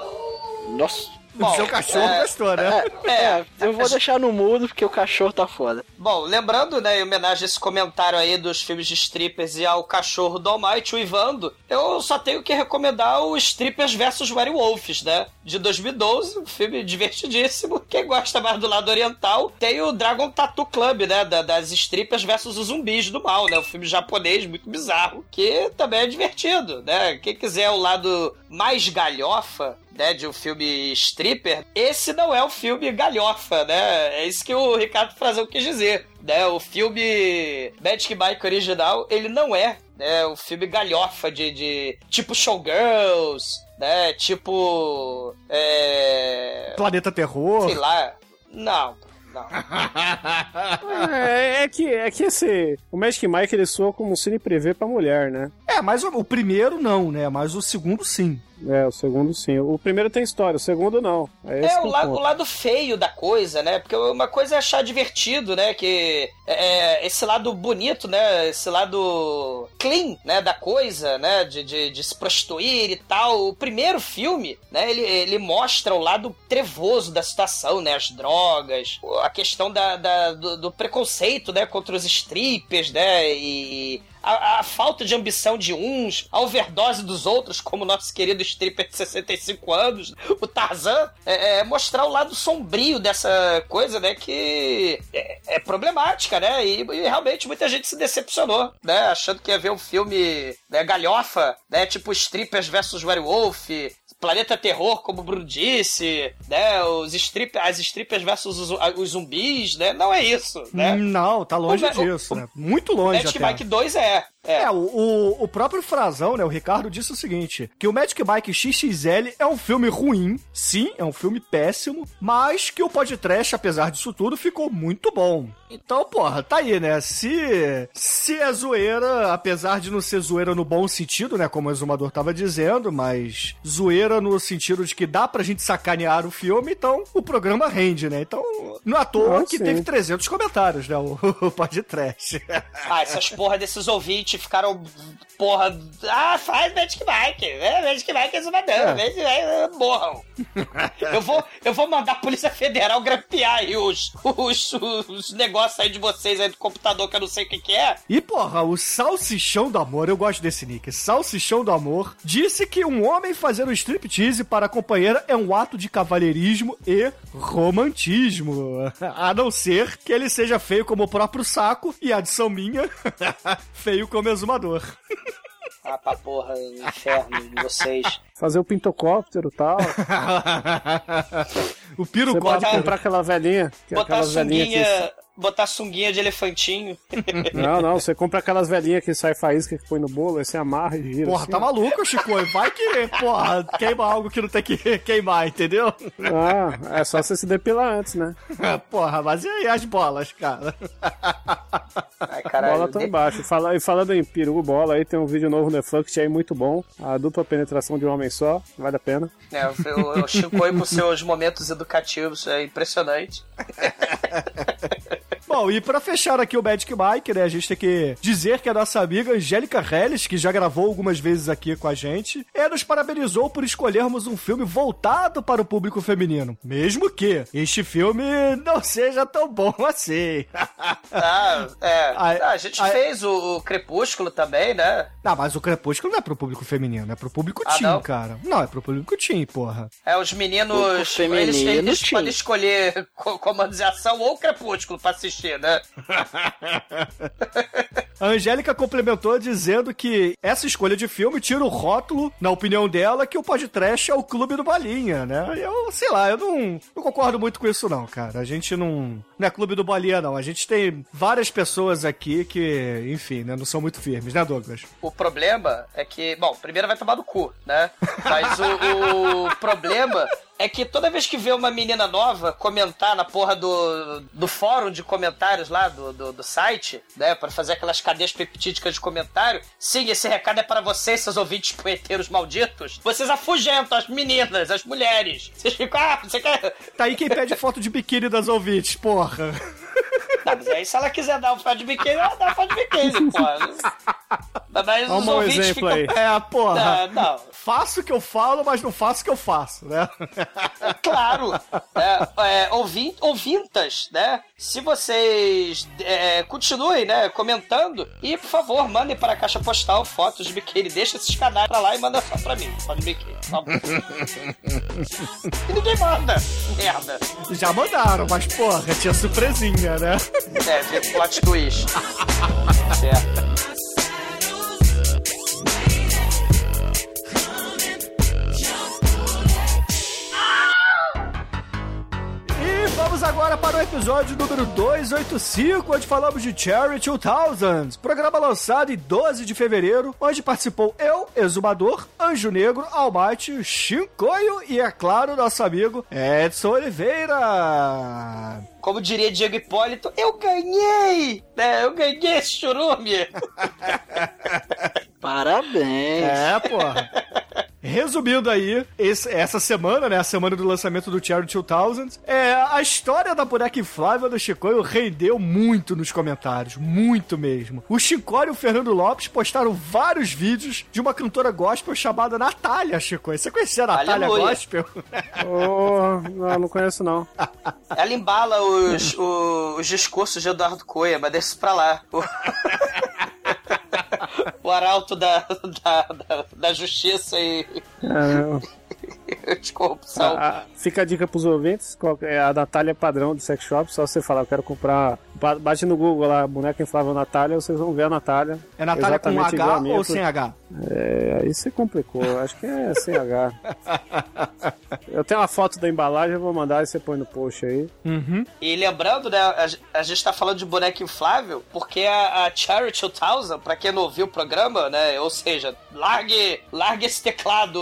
Nossa. O seu cachorro é, gostou, né? É, eu vou deixar no mudo porque o cachorro tá foda. Bom, lembrando, né, em homenagem a esse comentário aí dos filmes de strippers e ao cachorro do Almighty, o Ivando, eu só tenho que recomendar o Strippers vs Werewolves, né? De 2012, um filme divertidíssimo. Quem gosta mais do lado oriental, tem o Dragon Tattoo Club, né? da- das strippers versus os zumbis do mal, né? Um filme japonês muito bizarro, que também é divertido, né? Quem quiser o lado mais galhofa, né, de um filme stripper, esse não é o filme galhofa, né? É isso que o Ricardo Frazão quis dizer, né? O filme Magic Mike original, ele não é, né, o filme galhofa de, de tipo Showgirls, né? Tipo é, Planeta Terror. sei lá. Não, não. É, é que, é que esse. O Magic Mike ele soa como um cine privê pra mulher, né? É, mas o, o primeiro não, né? Mas o segundo sim. É, o segundo sim. O primeiro tem história, o segundo não. É, É o lado, ponto. o lado feio da coisa, né? Porque uma coisa é achar divertido, né? Que é, esse lado bonito, né? Esse lado clean, né? Da coisa, né? De, de, de se prostituir e tal. O primeiro filme, né? Ele, ele mostra o lado trevoso da situação, né? As drogas, a questão da, da- do, do preconceito, né? Contra os strippers, né? E a, a falta de ambição de uns, a overdose dos outros, como o nosso querido stripper de 65 anos, o Tarzan, é, é mostrar o lado sombrio dessa coisa, né, que é, é problemática, né, e, e realmente muita gente se decepcionou, né, achando que ia ver um filme né, galhofa, né, tipo strippers versus werewolf, Planeta Terror, como o Bruno disse, né? Os strip, as strippers versus os, os zumbis, né? Não é isso, né? Não, tá longe O Ma- o- disso, né? Muito longe Magic até. Mike 2 é. É. É, o, o, o próprio Frazão, né, o Ricardo, disse o seguinte, que o Magic Mike XXL é um filme ruim, sim, é um filme péssimo, mas que o podcast, apesar disso tudo, ficou muito bom. Então, porra, tá aí, né, se, se é zoeira, apesar de não ser zoeira no bom sentido, né, como o Exumador tava dizendo, mas zoeira no sentido de que dá pra gente sacanear o filme, então o programa rende, né, então não é à toa Ah, que sim. teve 300 comentários, né, o, o podcast. Ah, essas porra desses ouvintes Ficaram, porra, ah, faz Magic Mike, é, Magic Mike é exumador, É. Morram. eu, vou, eu vou mandar a Polícia Federal grampear aí os, os, os negócios aí de vocês aí do computador que eu não sei o que que é. E porra, o Salsichão do Amor, eu gosto desse nick. Salsichão do Amor disse que um homem fazer um striptease para a companheira é um ato de cavalheirismo e romantismo. A não ser que ele seja feio como o próprio saco e adição minha, feio como exumador. Ah, pra porra, inferno de vocês. Fazer o pintocóptero e tal. o Você piro pode comprar aquela velhinha. que é Botar velhinhas que... sunguinha, botar sunguinha de elefantinho. Não, não, você compra aquelas velhinhas que sai faísca que põe no bolo, aí você amarra e gira. Porra, assim. tá maluco, Chico? Vai que, porra, queima algo que não tem que queimar, entendeu? Ah, é só você se depilar antes, né? Porra, mas e aí as bolas, cara? Ai, caralho. bola tá de- embaixo. Fala, e falando em peru bola, aí tem um vídeo novo no Netflix aí muito bom. A dupla penetração de um homem só, vale a pena. É, o, o Chico aí com seus momentos educativos é impressionante. Bom, e pra fechar aqui o Magic Mike, né, a gente tem que dizer que a nossa amiga Angélica Helles, que já gravou algumas vezes aqui com a gente, é, nos parabenizou por escolhermos um filme voltado para o público feminino. Mesmo que este filme não seja tão bom assim. Ah, é. Ai, Ah, a gente ai. fez o, o Crepúsculo também, né? Não, mas o Crepúsculo não é pro público feminino, é pro público Ah, teen, não? cara. Não, é pro público teen, porra. É, os meninos. feminino, Eles, eles podem escolher co- comandos de ação ou Crepúsculo pra assistir, né? A Angélica complementou dizendo que essa escolha de filme tira o rótulo, na opinião dela, que o podcast é o clube do Bolinha, né? Eu, sei lá, eu não, não concordo muito com isso não, cara. A gente não... Não é clube do Bolinha, não. A gente tem várias pessoas aqui que, enfim, né, não são muito firmes, né, Douglas? O problema é que, bom, primeiro vai tomar no cu, né? Mas o, o problema é que toda vez que vê uma menina nova comentar na porra do, do fórum de comentários lá do, do, do site, né? Pra fazer aquelas cadeias peptídicas de comentário, sim, esse recado é para vocês, seus ouvintes punheteiros malditos. Vocês afugentam as meninas, as mulheres. Vocês ficam, ah, você quer. Tá aí quem pede foto de biquíni das ouvintes, porra. Não, mas aí se ela quiser dar um foto de biquíni, ela dá um foto de biquíni, porra. Mas os Vamos um ouvintes exemplo ficam. aí. É, porra. Ah, não. Faço o que eu falo, mas não faço o que eu faço, né? Claro, é, é, ouvin- ouvintas, né? Se vocês é, continuem, né, comentando e, por favor, mandem para a caixa postal fotos de biquíni. Deixa esses canais pra lá e manda só pra mim, foto de biquíni. por favor. e ninguém manda, merda. Já mandaram, mas porra, tinha surpresinha, né? É, plot twist. certo. Vamos agora para o episódio número 285, onde falamos de Cherry 2000, programa lançado em 12 de fevereiro, onde participou eu, Exumador, Anjo Negro, Almighty, Shinkoio e, é claro, nosso amigo Edson Oliveira. Como diria Diego Hipólito, eu ganhei! Né? Eu ganhei esse churume! Parabéns. É, porra. Resumindo aí, esse- essa semana, né, a semana do lançamento do Cherry 2000, é, a história da boneca inflável do Chicoio rendeu muito nos comentários, muito mesmo. O Chicoio e o Fernando Lopes postaram vários vídeos de uma cantora gospel chamada Natália, Chicoio. Você conhecia a Natália Aleluia. Gospel? Oh, não, não conheço não. Ela embala os, o- os discursos de Eduardo Coia, mas deixa isso pra lá. O, arauto da, da, da, da justiça e É, de corrupção. a- fica a dica pros ouvintes, é a Natália padrão do sex shop, só você falar, eu quero comprar, ba- bate no Google lá, boneca inflável Natália, vocês vão ver a Natália. É Natália com H minha, ou sem H? É, aí você complicou, acho que é sem H. Eu tenho uma foto da embalagem, eu vou mandar e você põe no post aí. E lembrando, né, a, a gente tá falando de boneca inflável, porque a, a Charity 2000, pra quem não ouviu o programa, né, ou seja, largue, largue esse teclado,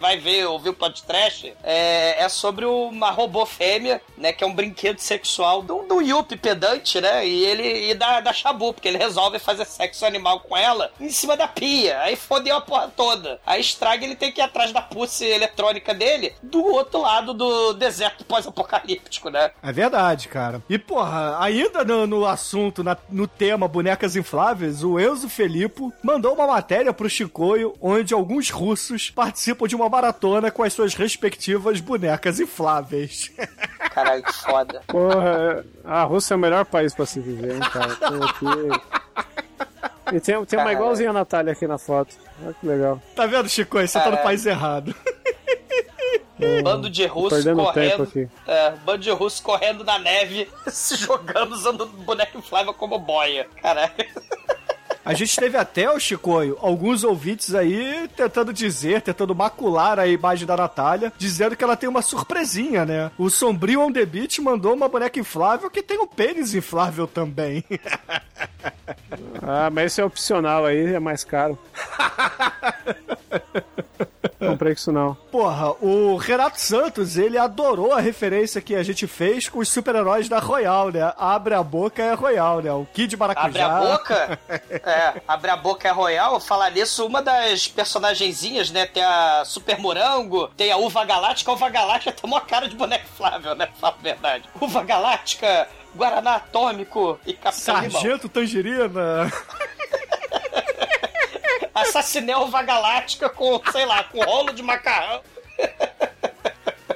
vai ver, ouvir o podcast, é, é sobre uma robô fêmea, né, que é um brinquedo sexual. De num Yuppie pedante, né? E ele e dá, dá chabu, porque ele resolve fazer sexo animal com ela em cima da pia. Aí fodeu a porra toda. Aí estraga ele tem que ir atrás da pussy eletrônica dele do outro lado do deserto pós-apocalíptico, né? É verdade, cara. E, porra, ainda no, no assunto, na- no tema bonecas infláveis, o Enzo Felipe mandou uma matéria pro Chicoio onde alguns russos participam de uma maratona com as suas respectivas bonecas infláveis. Caralho, que foda. Porra, a Rússia é o melhor país pra se viver, hein, cara? Tô aqui. E tem, tem uma igualzinha a Natália aqui na foto. Olha que legal. Tá vendo, Chicoio? Você tá no país errado. Bando de russo perdendo tempo correndo. aqui. É, bando de russo correndo na neve, se jogando usando boneco inflável como boia. Caralho. A gente teve até, o Chicoio, alguns ouvintes aí tentando dizer, tentando macular a imagem da Natália, dizendo que ela tem uma surpresinha, né? O Sombrio On The Beach mandou uma boneca inflável que tem um pênis inflável também. Ah, mas esse é opcional aí, é mais caro. Comprei isso não. Porra, o Renato Santos, ele adorou a referência que a gente fez com os super-heróis da Royal, né? Abre a boca é Royal, né? O Kid Maracujá. Abre a boca? É, abre a boca é royal. Falar nisso, uma das personagenzinhas, né? Tem a Super Morango, tem a Uva Galáctica. A Uva Galáctica tem uma cara de boneco inflável, né? Fala a verdade. Uva Galáctica, Guaraná Atômico e Capitão Limão. Sargento Tangerina. Assassinei a Uva Galáctica com, sei lá, com rolo de macarrão.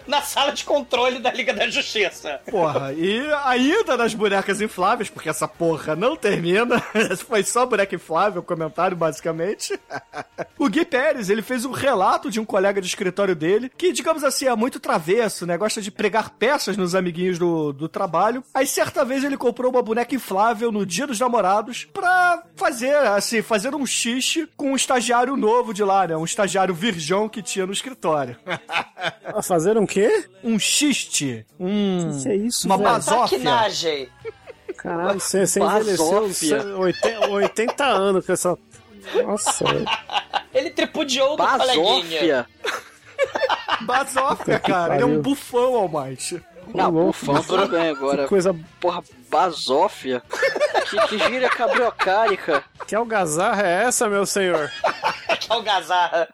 Na sala de controle da Liga da Justiça. Porra, e ainda nas bonecas infláveis, porque essa porra não termina. Foi só boneca inflável, comentário, basicamente. o Gui Pérez, ele fez um relato de um colega de escritório dele, que, digamos assim, é muito travesso, né? Gosta de pregar peças nos amiguinhos do, do trabalho. Aí, certa vez, ele comprou uma boneca inflável no dia dos namorados pra fazer, assim, fazer um xixi com um estagiário novo de lá, né? Um estagiário virgão que tinha no escritório. Ah, fazer um quê? um xiste, um... Que é isso, uma basófia. Caralho, você, você envelheceu Basófia. 80, 80 anos com essa. Nossa. Ele tripudiou do coleguinha. Basófia. Basófia, cara. Ele é um bufão ao mais. Não, louco, bufão tudo bem agora. Que coisa. Porra, basófia? que, que gíria cabriocárica. Que algazarra é essa, meu senhor? Que algazarra.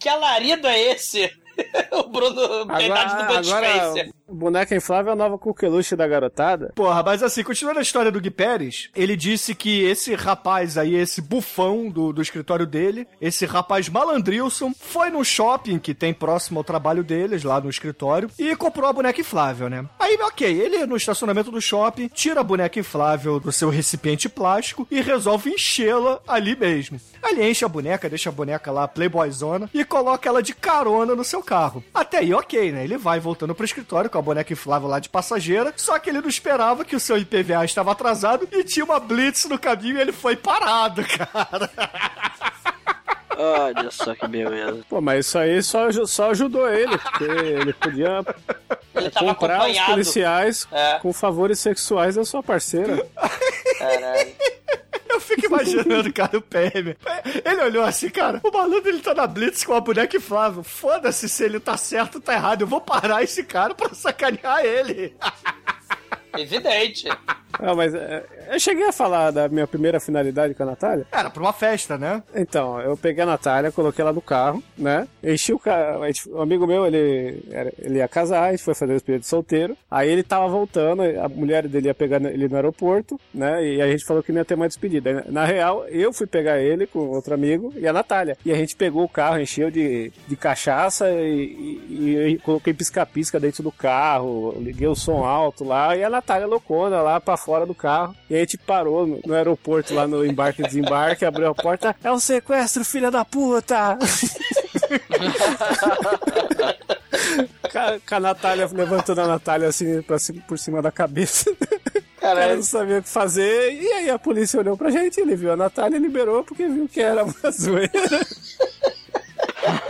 Que alarido é esse? o Bruno, da idade do Bud agora Spencer. Boneca inflável é a nova coqueluche da garotada. Porra, mas assim, continuando a história do Gui Pérez, ele disse que esse rapaz aí, esse bufão do, do escritório dele, esse rapaz malandrilson, foi no shopping que tem próximo ao trabalho deles, lá no escritório, e comprou a boneca inflável, né? Aí, ok, ele no estacionamento do shopping, tira a boneca inflável do seu recipiente plástico e resolve enchê-la ali mesmo. Ele enche a boneca, deixa a boneca lá, playboyzona, e coloca ela de carona no seu carro. Até aí, ok, né? Ele vai voltando pro escritório com a boneca inflável lá de passageira, só que ele não esperava que o seu IPVA estava atrasado e tinha uma blitz no caminho e ele foi parado, cara. Olha só que beleza. Pô, mas isso aí só, só ajudou ele, porque ele podia Ele comprar os policiais É. com favores sexuais da sua parceira. Caralho. Eu fico imaginando, cara, o PM. Ele olhou assim, cara, o maluco ele tá na Blitz com a boneca inflável. Foda-se se ele tá certo ou tá errado. Eu vou parar esse cara pra sacanear ele. Evidente. Ah, mas é, eu cheguei a falar da minha primeira finalidade com a Natália. Era pra uma festa, né? Então, eu peguei a Natália, coloquei ela no carro, né? Enchi o carro. Um amigo meu, ele, ele ia casar, a gente foi fazer o espírito de solteiro. Aí ele tava voltando, a mulher dele ia pegar ele no aeroporto, né? E a gente falou que não ia ter mais despedida. Na real, eu fui pegar ele com outro amigo e a Natália. E a gente pegou o carro, encheu de, de cachaça e, e- e coloquei pisca-pisca dentro do carro, liguei o som alto lá e a Natália loucona lá pra fora do carro. E a gente parou no, no aeroporto lá no embarque e desembarque, abriu a porta. É um sequestro, filha da puta! Com a Natália levantando a Natália assim pra cima, por cima da cabeça. Cara não sabia o que fazer. E aí a polícia olhou pra gente, ele viu a Natália e liberou porque viu que era uma zoeira.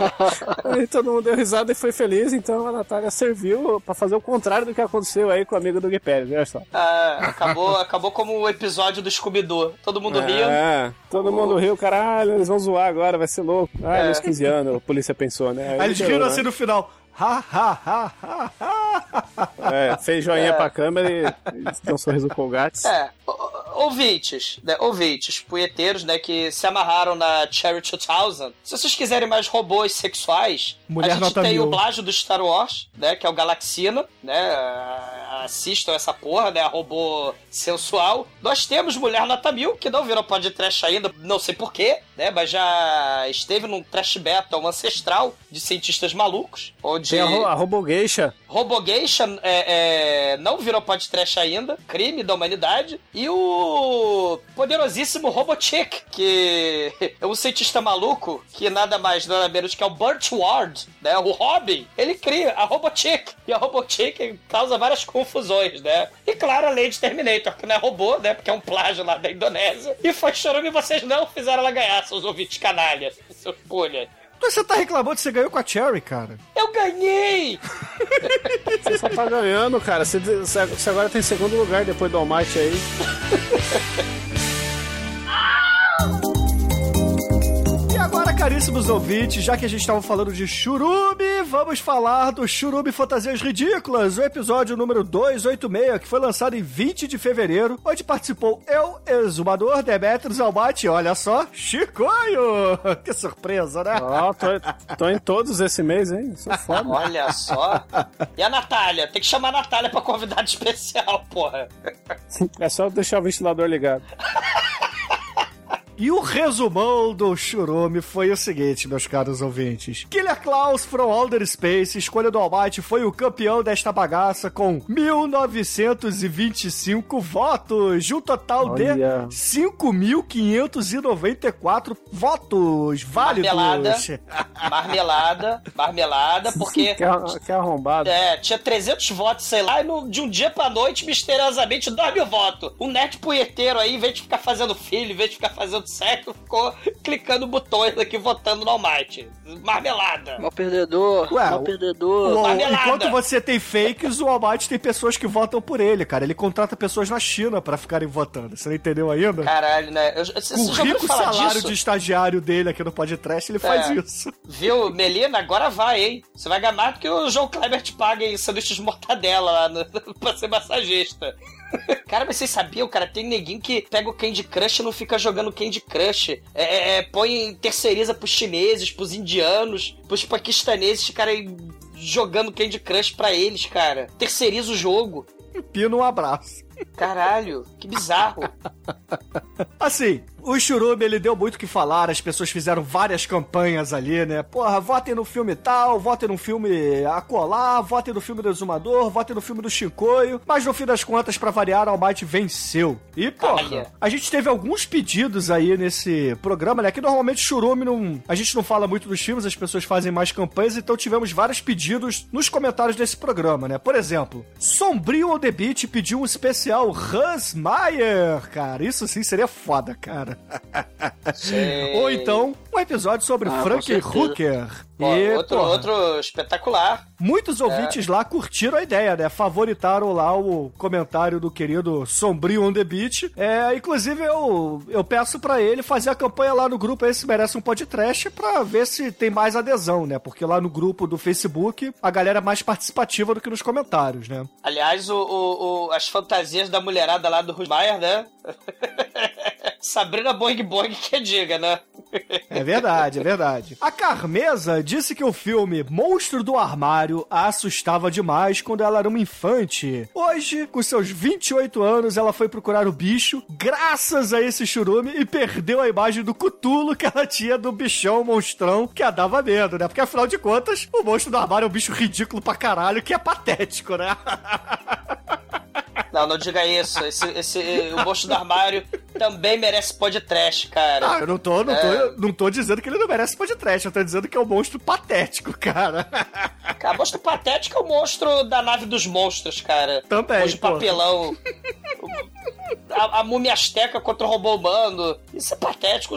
aí todo mundo deu risada e foi feliz, então a Natália serviu pra fazer o contrário do que aconteceu aí com o amigo do Gui Pérez, olha só. Ah, acabou, acabou como o episódio do Scooby-Doo. Todo mundo riu. É, todo mundo riu, caralho, eles vão zoar agora, vai ser louco. Ah, É. nos 15 anos, a polícia pensou, né? Aí eles liberou, riram né? assim no final. Ha, ha, ha, ha, ha, É, fez joinha pra câmera e, e tem um sorriso colgates. É, ouvintes, né, ouvintes, punheteiros, né, que se amarraram na Cherry 2000. Se vocês quiserem mais robôs sexuais, Mulher a gente tem mil. o plágio do Star Wars, né, que é o Galaxina, né, assistam essa porra, né, a robô sensual. Nós temos Mulher Nota Mil, que não virou podcast ainda, não sei porquê, né, mas já esteve num trash battle ancestral de cientistas malucos, onde... Tem a, ro- a Robogeisha. Robogation é, é, não virou podcast ainda, crime da humanidade. E o poderosíssimo Robochick, que é um cientista maluco, que nada mais nada menos que é o Burt Ward, né? O Robin, ele cria a Robochick. E a Robochick causa várias confusões, né? E claro, a de Terminator, que não é robô, né? Porque é um plágio lá da Indonésia. E foi chorando e vocês não fizeram ela ganhar, seus ouvintes canalha. Seus pulha. Mas você tá reclamando que você ganhou com a Cherry, cara. Eu ganhei! Você só tá ganhando, cara. Você, você- você agora tem segundo lugar depois do Almighty aí. Agora, caríssimos ouvintes, já que a gente estava falando de churume, vamos falar do Churume Fantasias Ridículas, o episódio número 286, que foi lançado em 20 de fevereiro, onde participou eu, Exumador, Demetrius Almaty, olha só, Chicoio! Que surpresa, né? Ó, tô, tô em todos esse mês, hein? Sou foda. Olha só. E a Natália? Tem que chamar a Natália pra convidado especial, porra. É só deixar o ventilador ligado. E o resumão do Churume foi o seguinte, meus caros ouvintes. Killer Klaus from Outer Space, escolha do Almighty, foi o campeão desta bagaça com 1925 votos, de um total Olha. de 5.594 votos válidos. Marmelada. Marmelada. Marmelada, porque... Que, que arrombado. É, tinha 300 votos, sei lá, e no- de um dia pra noite, misteriosamente, 2 mil votos. Um net punheteiro aí, em vez de ficar fazendo filho, em vez de ficar fazendo sexo, ficou clicando botões aqui, votando no Almighty. Marmelada. Mal perdedor, Ué, mal perdedor. O- Marmelada. enquanto você tem fakes, o Almighty tem pessoas que votam por ele, cara. Ele contrata pessoas na China pra ficarem votando. Você não entendeu ainda? Caralho, né? Eu, você o rico falar salário disso? de estagiário dele aqui no podcast, ele faz É. isso. Viu, Melina? Agora vai, hein? Você vai ganhar mais do que o João Kleber te paga em sanduíches de mortadela lá no, pra ser massagista. Cara, mas vocês sabiam, cara, tem neguinho que pega o Candy Crush e não fica jogando Candy Crush. É, é, é, põe, terceiriza pros chineses, pros indianos, pros paquistaneses ficarem jogando Candy Crush pra eles, cara. Terceiriza o jogo. Pino, um abraço. Caralho, que bizarro. Assim, o Churume, ele deu muito o que falar, as pessoas fizeram várias campanhas ali, né? Porra, votem no filme tal, votem no filme Acolá, votem no filme do Exumador, votem no filme do Chicoio, mas no fim das contas, pra variar, Almighty venceu. E, porra, a gente teve alguns pedidos aí nesse programa, né? Que normalmente Churume não... A gente não fala muito dos filmes, as pessoas fazem mais campanhas, então tivemos vários pedidos nos comentários desse programa, né? Por exemplo, Sombrio on the Beach pediu um especial Hans Meyer, cara. Isso sim seria foda, cara. Sei. Ou então, um episódio sobre Ah, Frank. Hooker. Ó, E, outro, porra, outro espetacular. Muitos ouvintes lá curtiram a ideia, né? Favoritaram lá o comentário do querido Sombrio on the Beach. É, inclusive, eu, eu peço pra ele fazer a campanha lá no grupo Esse Merece um Podcast pra ver se tem mais adesão, né? Porque lá no grupo do Facebook a galera é mais participativa do que nos comentários, né? Aliás, o, o- o- as fantasias da mulherada lá do Rusmaier, né? Sabrina Boing Boing que diga, né? É verdade, é verdade. A Carmesa disse que o filme Monstro do Armário a assustava demais quando ela era uma infante. Hoje, com seus 28 anos, ela foi procurar o bicho, graças a esse churume, e perdeu a imagem do cutulo que ela tinha do bichão monstrão que a dava medo, né? Porque afinal de contas, o monstro do armário é um bicho ridículo pra caralho, que é patético, né? Não, não diga isso. Esse, esse, o monstro do armário também merece podcast, cara. Ah, eu não tô, não, É. tô, não tô dizendo que ele não merece podcast, eu tô dizendo que é um monstro patético, cara. Cara, monstro patético é o monstro da nave dos monstros, cara. Também, O de papelão. A, a múmia asteca contra o robô humano. Isso é patético.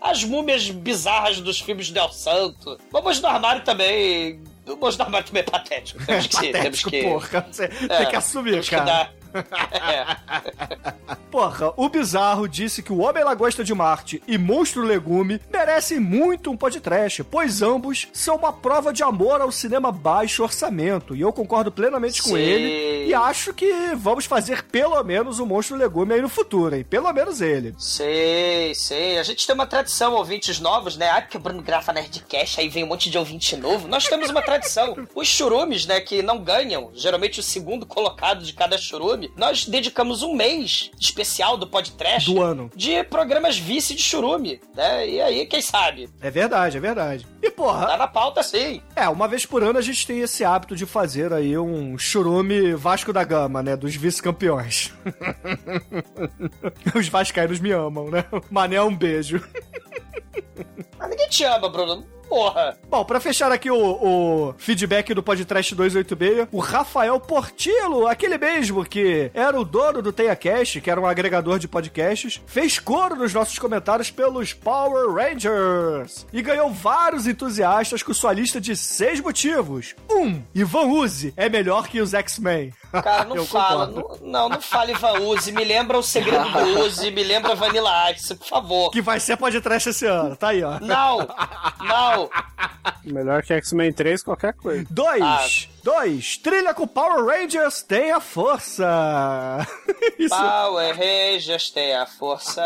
As múmias bizarras dos filmes do El Santo. O monstro do armário também. O monstro do armário também é patético. Temos que, temos patético, que, porra. Você É, tem que assumir, temos cara. Que dar, Porra, o Bizarro disse que o Homem-Lagosta de Marte e Monstro Legume merecem muito um podcast, pois ambos são uma prova de amor ao cinema baixo orçamento. E eu concordo plenamente com Sim. ele. E acho que vamos fazer pelo menos o Monstro Legume aí no futuro, hein? Pelo menos ele. Sei, sei. A gente tem uma tradição, ouvintes novos, né? Ah, porque o Bruno grava Nerdcast, aí vem um monte de ouvinte novo. Nós temos uma tradição. Os churumes, né, que não ganham, geralmente o segundo colocado de cada churume, nós dedicamos um mês especial do podcast Do ano. de programas vice de churume, né? E aí, quem sabe? É verdade, é verdade. E porra, Tá na pauta, sim. É, uma vez por ano a gente tem esse hábito de fazer aí um churume Vasco da Gama, né? Dos vice-campeões. Os vascaínos me amam, né? Mané, um beijo. Mas ninguém te ama, Bruno. Porra. Bom, pra fechar aqui o, o feedback do Podcast 286, o Rafael Portillo, aquele mesmo que era o dono do TeiaCast, que era um agregador de podcasts, fez coro nos nossos comentários pelos Power Rangers e ganhou vários entusiastas com sua lista de seis motivos. Um, Ivan Uzi é melhor que os X-Men. Cara, não Eu fala. Não, não, não fale Ivan Uzi. Me lembra o segredo do Uzi, me lembra Vanilla Ice, por favor. Que vai ser podcast esse ano, tá aí, ó. Não, não. Melhor que X-Men 3, qualquer coisa. Dois, Ah. dois, trilha com Power Rangers tem a força. Isso. Power Rangers tem a força.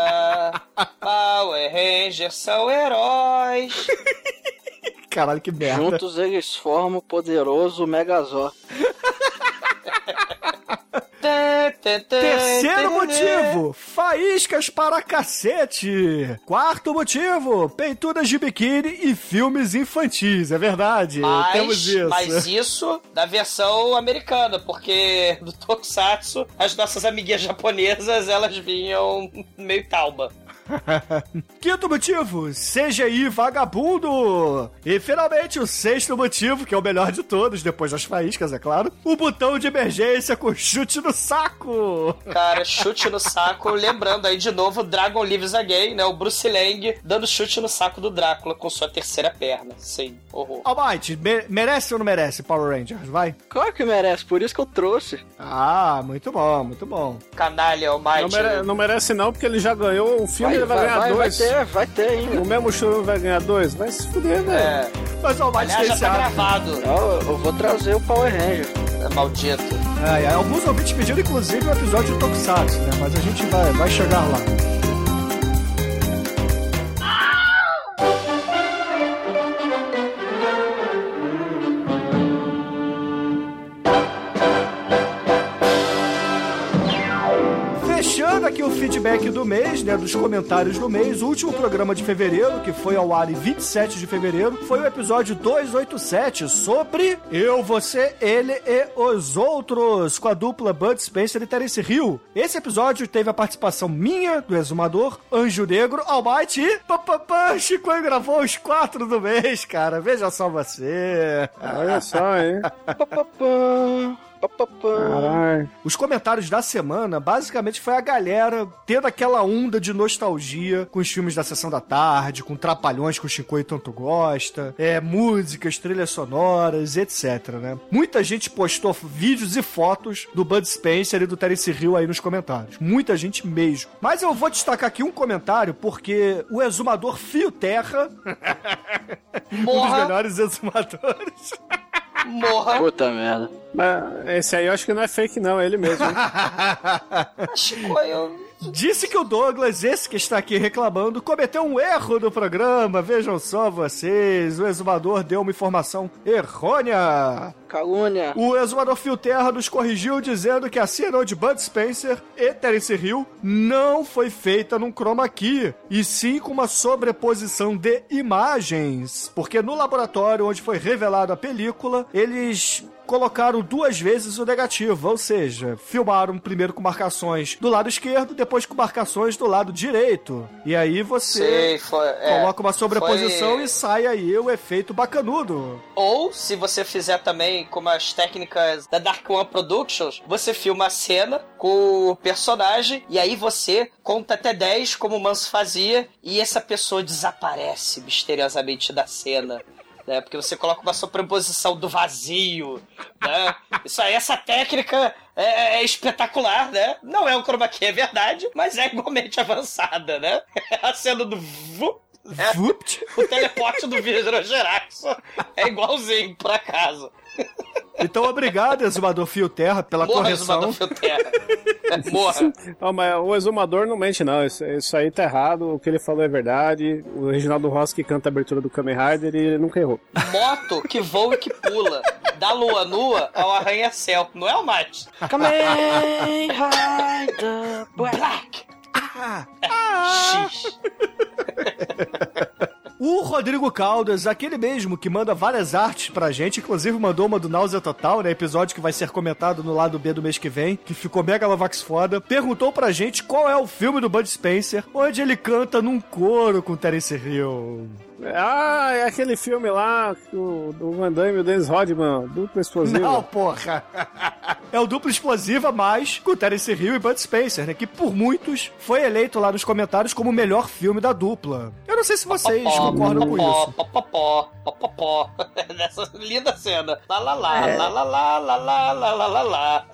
Power Rangers são heróis. Caralho, que merda. Juntos eles formam o poderoso Megazord. Terceiro motivo, faíscas para cacete. Quarto motivo, peitudas de biquíni e filmes infantis. É verdade, temos Mas, isso. mas isso da versão americana, porque do Tokusatsu, as nossas amiguinhas japonesas, elas vinham meio talba. Quinto motivo, CGI vagabundo. E finalmente o sexto motivo, que é o melhor de todos, depois das faíscas, é claro, o botão de emergência com chute no saco. Cara, chute no saco, lembrando aí de novo Dragon Lives Again, né? O Bruce Lang dando chute no saco do Drácula com sua terceira perna. Sim, horror. Almighty, me- merece ou não merece Power Rangers? Vai. Claro que merece, por isso que eu trouxe. Ah, muito bom, muito bom. Canalha, o Não, mere- não merece não, porque ele já ganhou um filme, ele vai, vai, ganhar vai, vai dois. ter, vai ter ainda. O mesmo churume vai ganhar dois? Vai se fuder, velho. É, Mas o aliás, tem já tá gravado. Não, eu vou trazer o Power Ranger. É maldito. É, alguns ouvintes pediram, inclusive, o episódio de Tokusatsu, né? Mas a gente vai, vai chegar lá. Feedback do mês, né, dos comentários do mês, o último programa de fevereiro, que foi ao ar em 27 de fevereiro, foi o episódio 287 sobre Eu, Você, Ele e os Outros, com a dupla Bud Spencer e Terence Hill. Esse episódio teve a participação minha, do Exumador, Anjo Negro, Almighty e Papapá, Chico gravou os quatro do mês, cara. Veja só você. Olha só, hein? Papapá. Caralho. Os comentários da semana, basicamente, foi a galera tendo aquela onda de nostalgia com os filmes da Sessão da Tarde, com Trapalhões que o Chico tanto gosta, é, músicas, trilhas sonoras, etc, né? Muita gente postou vídeos e fotos do Bud Spencer e do Terence Hill aí nos comentários. Muita gente mesmo. Mas eu vou destacar aqui um comentário, porque o exumador Fio Terra, um dos melhores exumadores... morra. Puta merda. Mas esse aí eu acho que não é fake, não, é ele mesmo. hein? Chico, eu... Disse que o Douglas, esse que está aqui reclamando, cometeu um erro no programa. Vejam só vocês, o exumador deu uma informação errônea. Calúnia. O exumador Fio Terra nos corrigiu dizendo que a cena de Bud Spencer e Terence Hill não foi feita num chroma key, e sim com uma sobreposição de imagens. Porque no laboratório onde foi revelada a película, eles colocaram duas vezes o negativo, ou seja, filmaram primeiro com marcações do lado esquerdo, depois com marcações do lado direito. E aí você Sei, foi, é, coloca uma sobreposição foi- e sai aí o efeito bacanudo. Ou, se você fizer também com as técnicas da Dark One Productions, você filma a cena com o personagem e aí você conta até 10, como o Manso fazia, e essa pessoa desaparece misteriosamente da cena. Né? Porque você coloca uma sobreposição do vazio. Né? Isso aí, essa técnica é, é espetacular, né? Não é um chroma key, é verdade, mas é igualmente avançada, né? A cena do vup, né? O teleporte do Virogeraxo é igualzinho, por acaso. Então, obrigado, Exumador Fio Terra, pela Morra, correção. Exumador Fio Terra. Morra. Não, mas o exumador não mente, não. Isso, isso aí tá errado. O que ele falou é verdade. O Reginaldo Rossi que canta a abertura do Kamen Rider e ele nunca errou. Moto que voa e que pula. Da lua nua ao arranha-céu. Não é o mate. Kamen Rider Black. X. O Rodrigo Caldas, aquele mesmo que manda várias artes pra gente, inclusive mandou uma do Náusea Total, né? Episódio que vai ser comentado no lado B do mês que vem, que ficou mega Lovax foda. Perguntou pra gente qual é o filme do Bud Spencer, onde ele canta num coro com Terence Hill. Ah, é aquele filme lá do, do Van Damme e o Dennis Rodman, dupla explosiva. Não, porra! é o duplo explosiva, mas com Terence Hill e Bud Spencer, né? Que por muitos foi eleito lá nos comentários como o melhor filme da dupla não sei se vocês pó, concordam pó, com pó, isso. Popopó, popopó, nessa linda cena. Lá, lá, lá, é. lá, lá, lá, lá, lá, lá, lá, lá.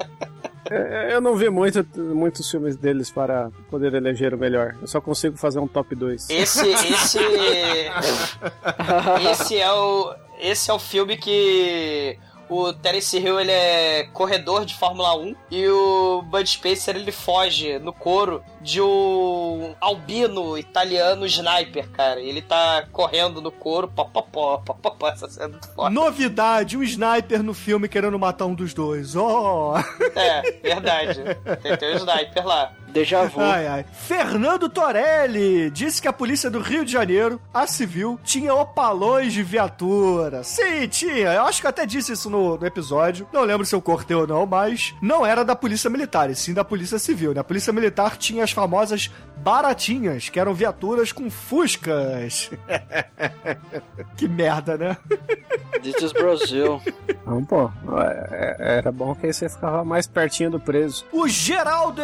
É, eu não vi muito, muitos filmes deles para poder eleger o melhor. Eu só consigo fazer um top 2. Esse, esse. esse é o. Esse é o filme que o Terence Hill ele é corredor de Fórmula 1 e o Bud Spencer ele foge no couro de um albino italiano sniper, cara. Ele tá correndo no couro, popopó, popopó, essa cena é muito foda. Novidade, um sniper no filme querendo matar um dos dois. Oh! É, verdade. Tem, tem um sniper lá. Déjà vu. Ai, ai. Fernando Torelli disse que a polícia do Rio de Janeiro, a civil, tinha opalões de viatura. Sim, tinha. Eu acho que eu até disse isso no, no episódio. Não lembro se eu cortei ou não, mas não era da polícia militar, e sim da polícia civil. Né? A polícia militar tinha as famosas baratinhas, que eram viaturas com fuscas. que merda, né? This is Brazil. Não, pô. é- é- Era bom que aí você ficava mais pertinho do preso. O Geraldo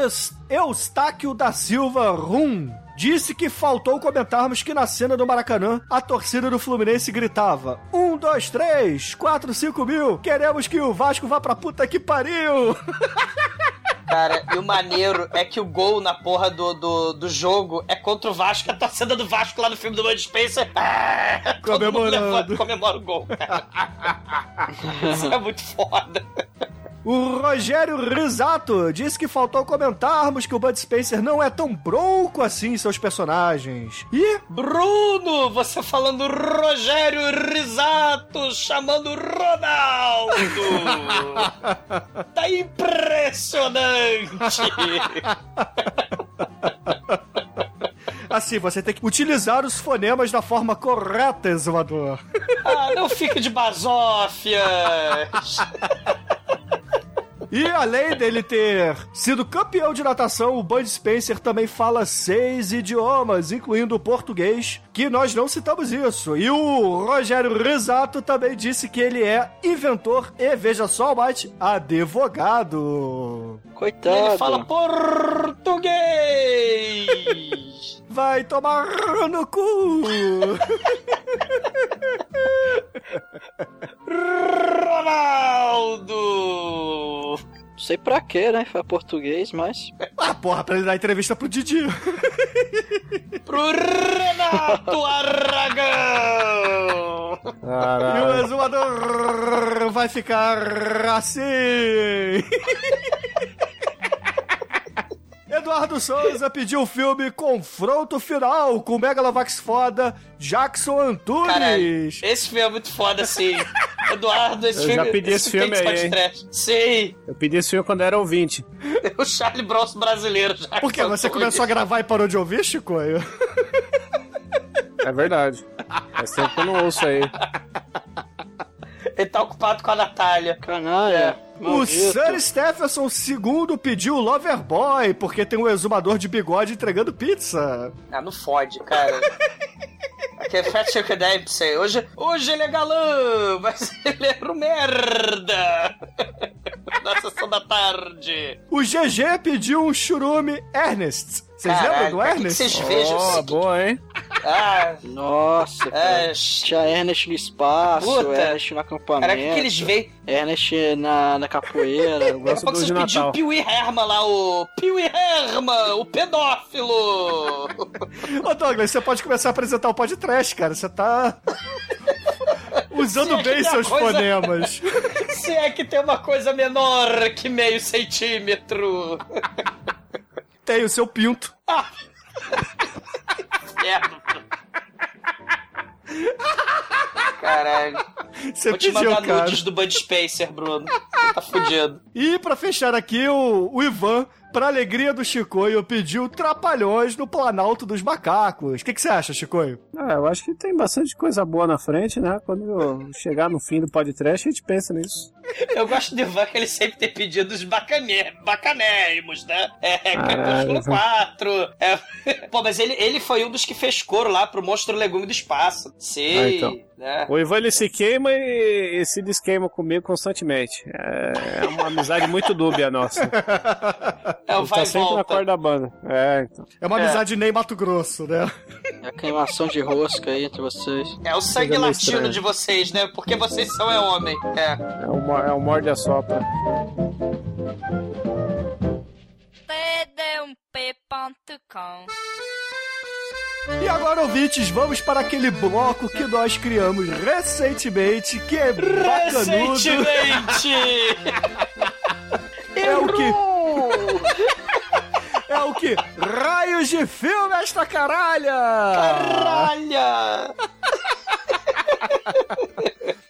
Eustáquio da Silva Rum disse que faltou comentarmos que na cena do Maracanã a torcida do Fluminense gritava: Um, dois, três, quatro, cinco mil, queremos que o Vasco vá pra puta que pariu! Cara, e o maneiro é que o gol na porra do, do, do jogo é contra o Vasco, a torcida do Vasco lá no filme do Bud Spencer. Ah, todo mundo Comemorando. levanta- comemora o gol, cara. Isso é muito foda. O Rogério Risato disse que faltou comentarmos que o Bud Spencer não é tão bronco assim em seus personagens. E Bruno, você falando Rogério Risato, chamando Ronaldo. Tá impressionante. assim, você tem que utilizar os fonemas da forma correta, exumador. Ah, não fique de basófias. E além dele ter sido campeão de natação, o Bud Spencer também fala seis idiomas, incluindo o português, que nós não citamos isso. E o Rogério Risato também disse que ele é inventor e, veja só, Mate, advogado. Coitado. Ele fala português. Vai tomar no cu! Ronaldo. Não sei pra quê, né? Foi português, mas. ah, porra, pra ele dar entrevista pro Didi. Pro Renato Aragão. E o exumador vai ficar assim. Eduardo Souza pediu o filme Confronto Final com o Megalovax foda Jackson Caralho, Antunes. esse filme é muito foda, sim. Eduardo, esse Eu filme... já pedi esse tem filme aí, trash. Sim, Eu pedi esse filme quando era ouvinte. o Charlie Bronson brasileiro. Jackson Por quê? Você Antunes. começou a gravar e parou de ouvir, Chico? É verdade. Faz tempo que eu não ouço aí. Ele tá ocupado com a Natália. Canalha. O maldito. Sir Stephenson II pediu o Loverboy porque tem um exumador de bigode entregando pizza. Ah, não fode, cara. Aquele Fat Chick Dempsey. Hoje, hoje ele é galã, mas ele era um merda. Na sessão da tarde. O GG pediu um churume Ernest. Vocês lembram do Ernest? vocês vejam Ó, isso? boa, hein? Ah, Nossa, cara. é. Tinha Ernest no espaço, Puta. Ernest no acampamento. O que, eles veem? Ernest na, na capoeira. Eu Daqui a gosto pouco vocês pediam Herman lá, o Pee-wee Herman, o pedófilo. Ô, Douglas, você pode começar a apresentar o podcast, cara. Você tá. Usando Se é bem tem seus coisa- fonemas. Se é que tem uma coisa menor que meio centímetro. Tem o seu pinto. Caralho. Você Vou te pediu, mandar cara. nudes do Bud Spencer, Bruno. Tá fudido. E pra fechar aqui, o, o Ivan, pra alegria do Chicoio, pediu Trapalhões no Planalto dos Macacos. O que, que você acha, Chicoio? Ah, eu acho que tem bastante coisa boa na frente, né? Quando chegar no fim do podcast, a gente pensa nisso. Eu gosto do Ivan que ele sempre tem pedido os bacané, bacanérrimos, né? É, Crepúsculo Caralho. 4. É... Pô, mas ele, ele foi um dos que fez coro lá pro Monstro Legume do Espaço. Sei, Ah, então. né? O Ivan ele se queima e, e se desqueima comigo constantemente. É, é uma amizade muito dúbia nossa. É o Ele vai tá sempre na volta. corda banda. É, então. É uma É. amizade nem Mato Grosso, né? É a queimação de rosca aí entre vocês. É o sangue Coisa latino de vocês, né? Porque vocês são é homem. É. É um, mor- é um morde a sopra. td1p.com E agora, ouvintes, vamos para aquele bloco que nós criamos recentemente, que é bacanudo. Recentemente! É o que? É o que? Raios de filme esta caralha! Caralho!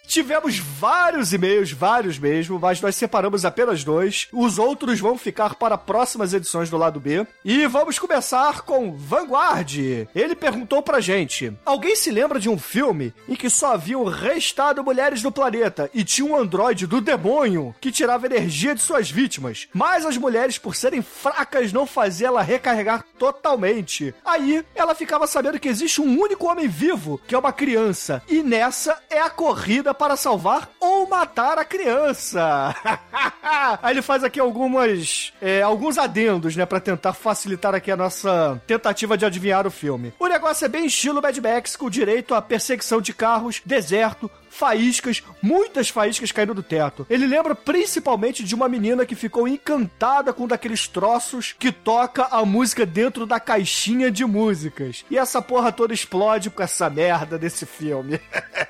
Tivemos vários e-mails, vários mesmo, mas nós separamos apenas dois. Os outros vão ficar para próximas edições do lado B. E vamos começar com Vanguard. Ele perguntou pra gente: Alguém se lembra de um filme em que só haviam restado mulheres no planeta e tinha um androide do demônio que tirava energia de suas vítimas, mas as mulheres, por serem fracas, não fazia ela recarregar totalmente. Aí ela ficava sabendo que existe um único homem vivo, que é uma criança, e nessa é a corrida para salvar ou matar a criança. Aí ele faz aqui algumas é, alguns adendos, né, Pra tentar facilitar aqui a nossa tentativa de adivinhar o filme. O negócio é bem estilo Mad Max, com direito a perseguição de carros, deserto, faíscas, muitas faíscas caindo do teto. Ele lembra principalmente de uma menina que ficou encantada com um daqueles troços que toca a música dentro da caixinha de músicas. E essa porra toda explode com essa merda desse filme.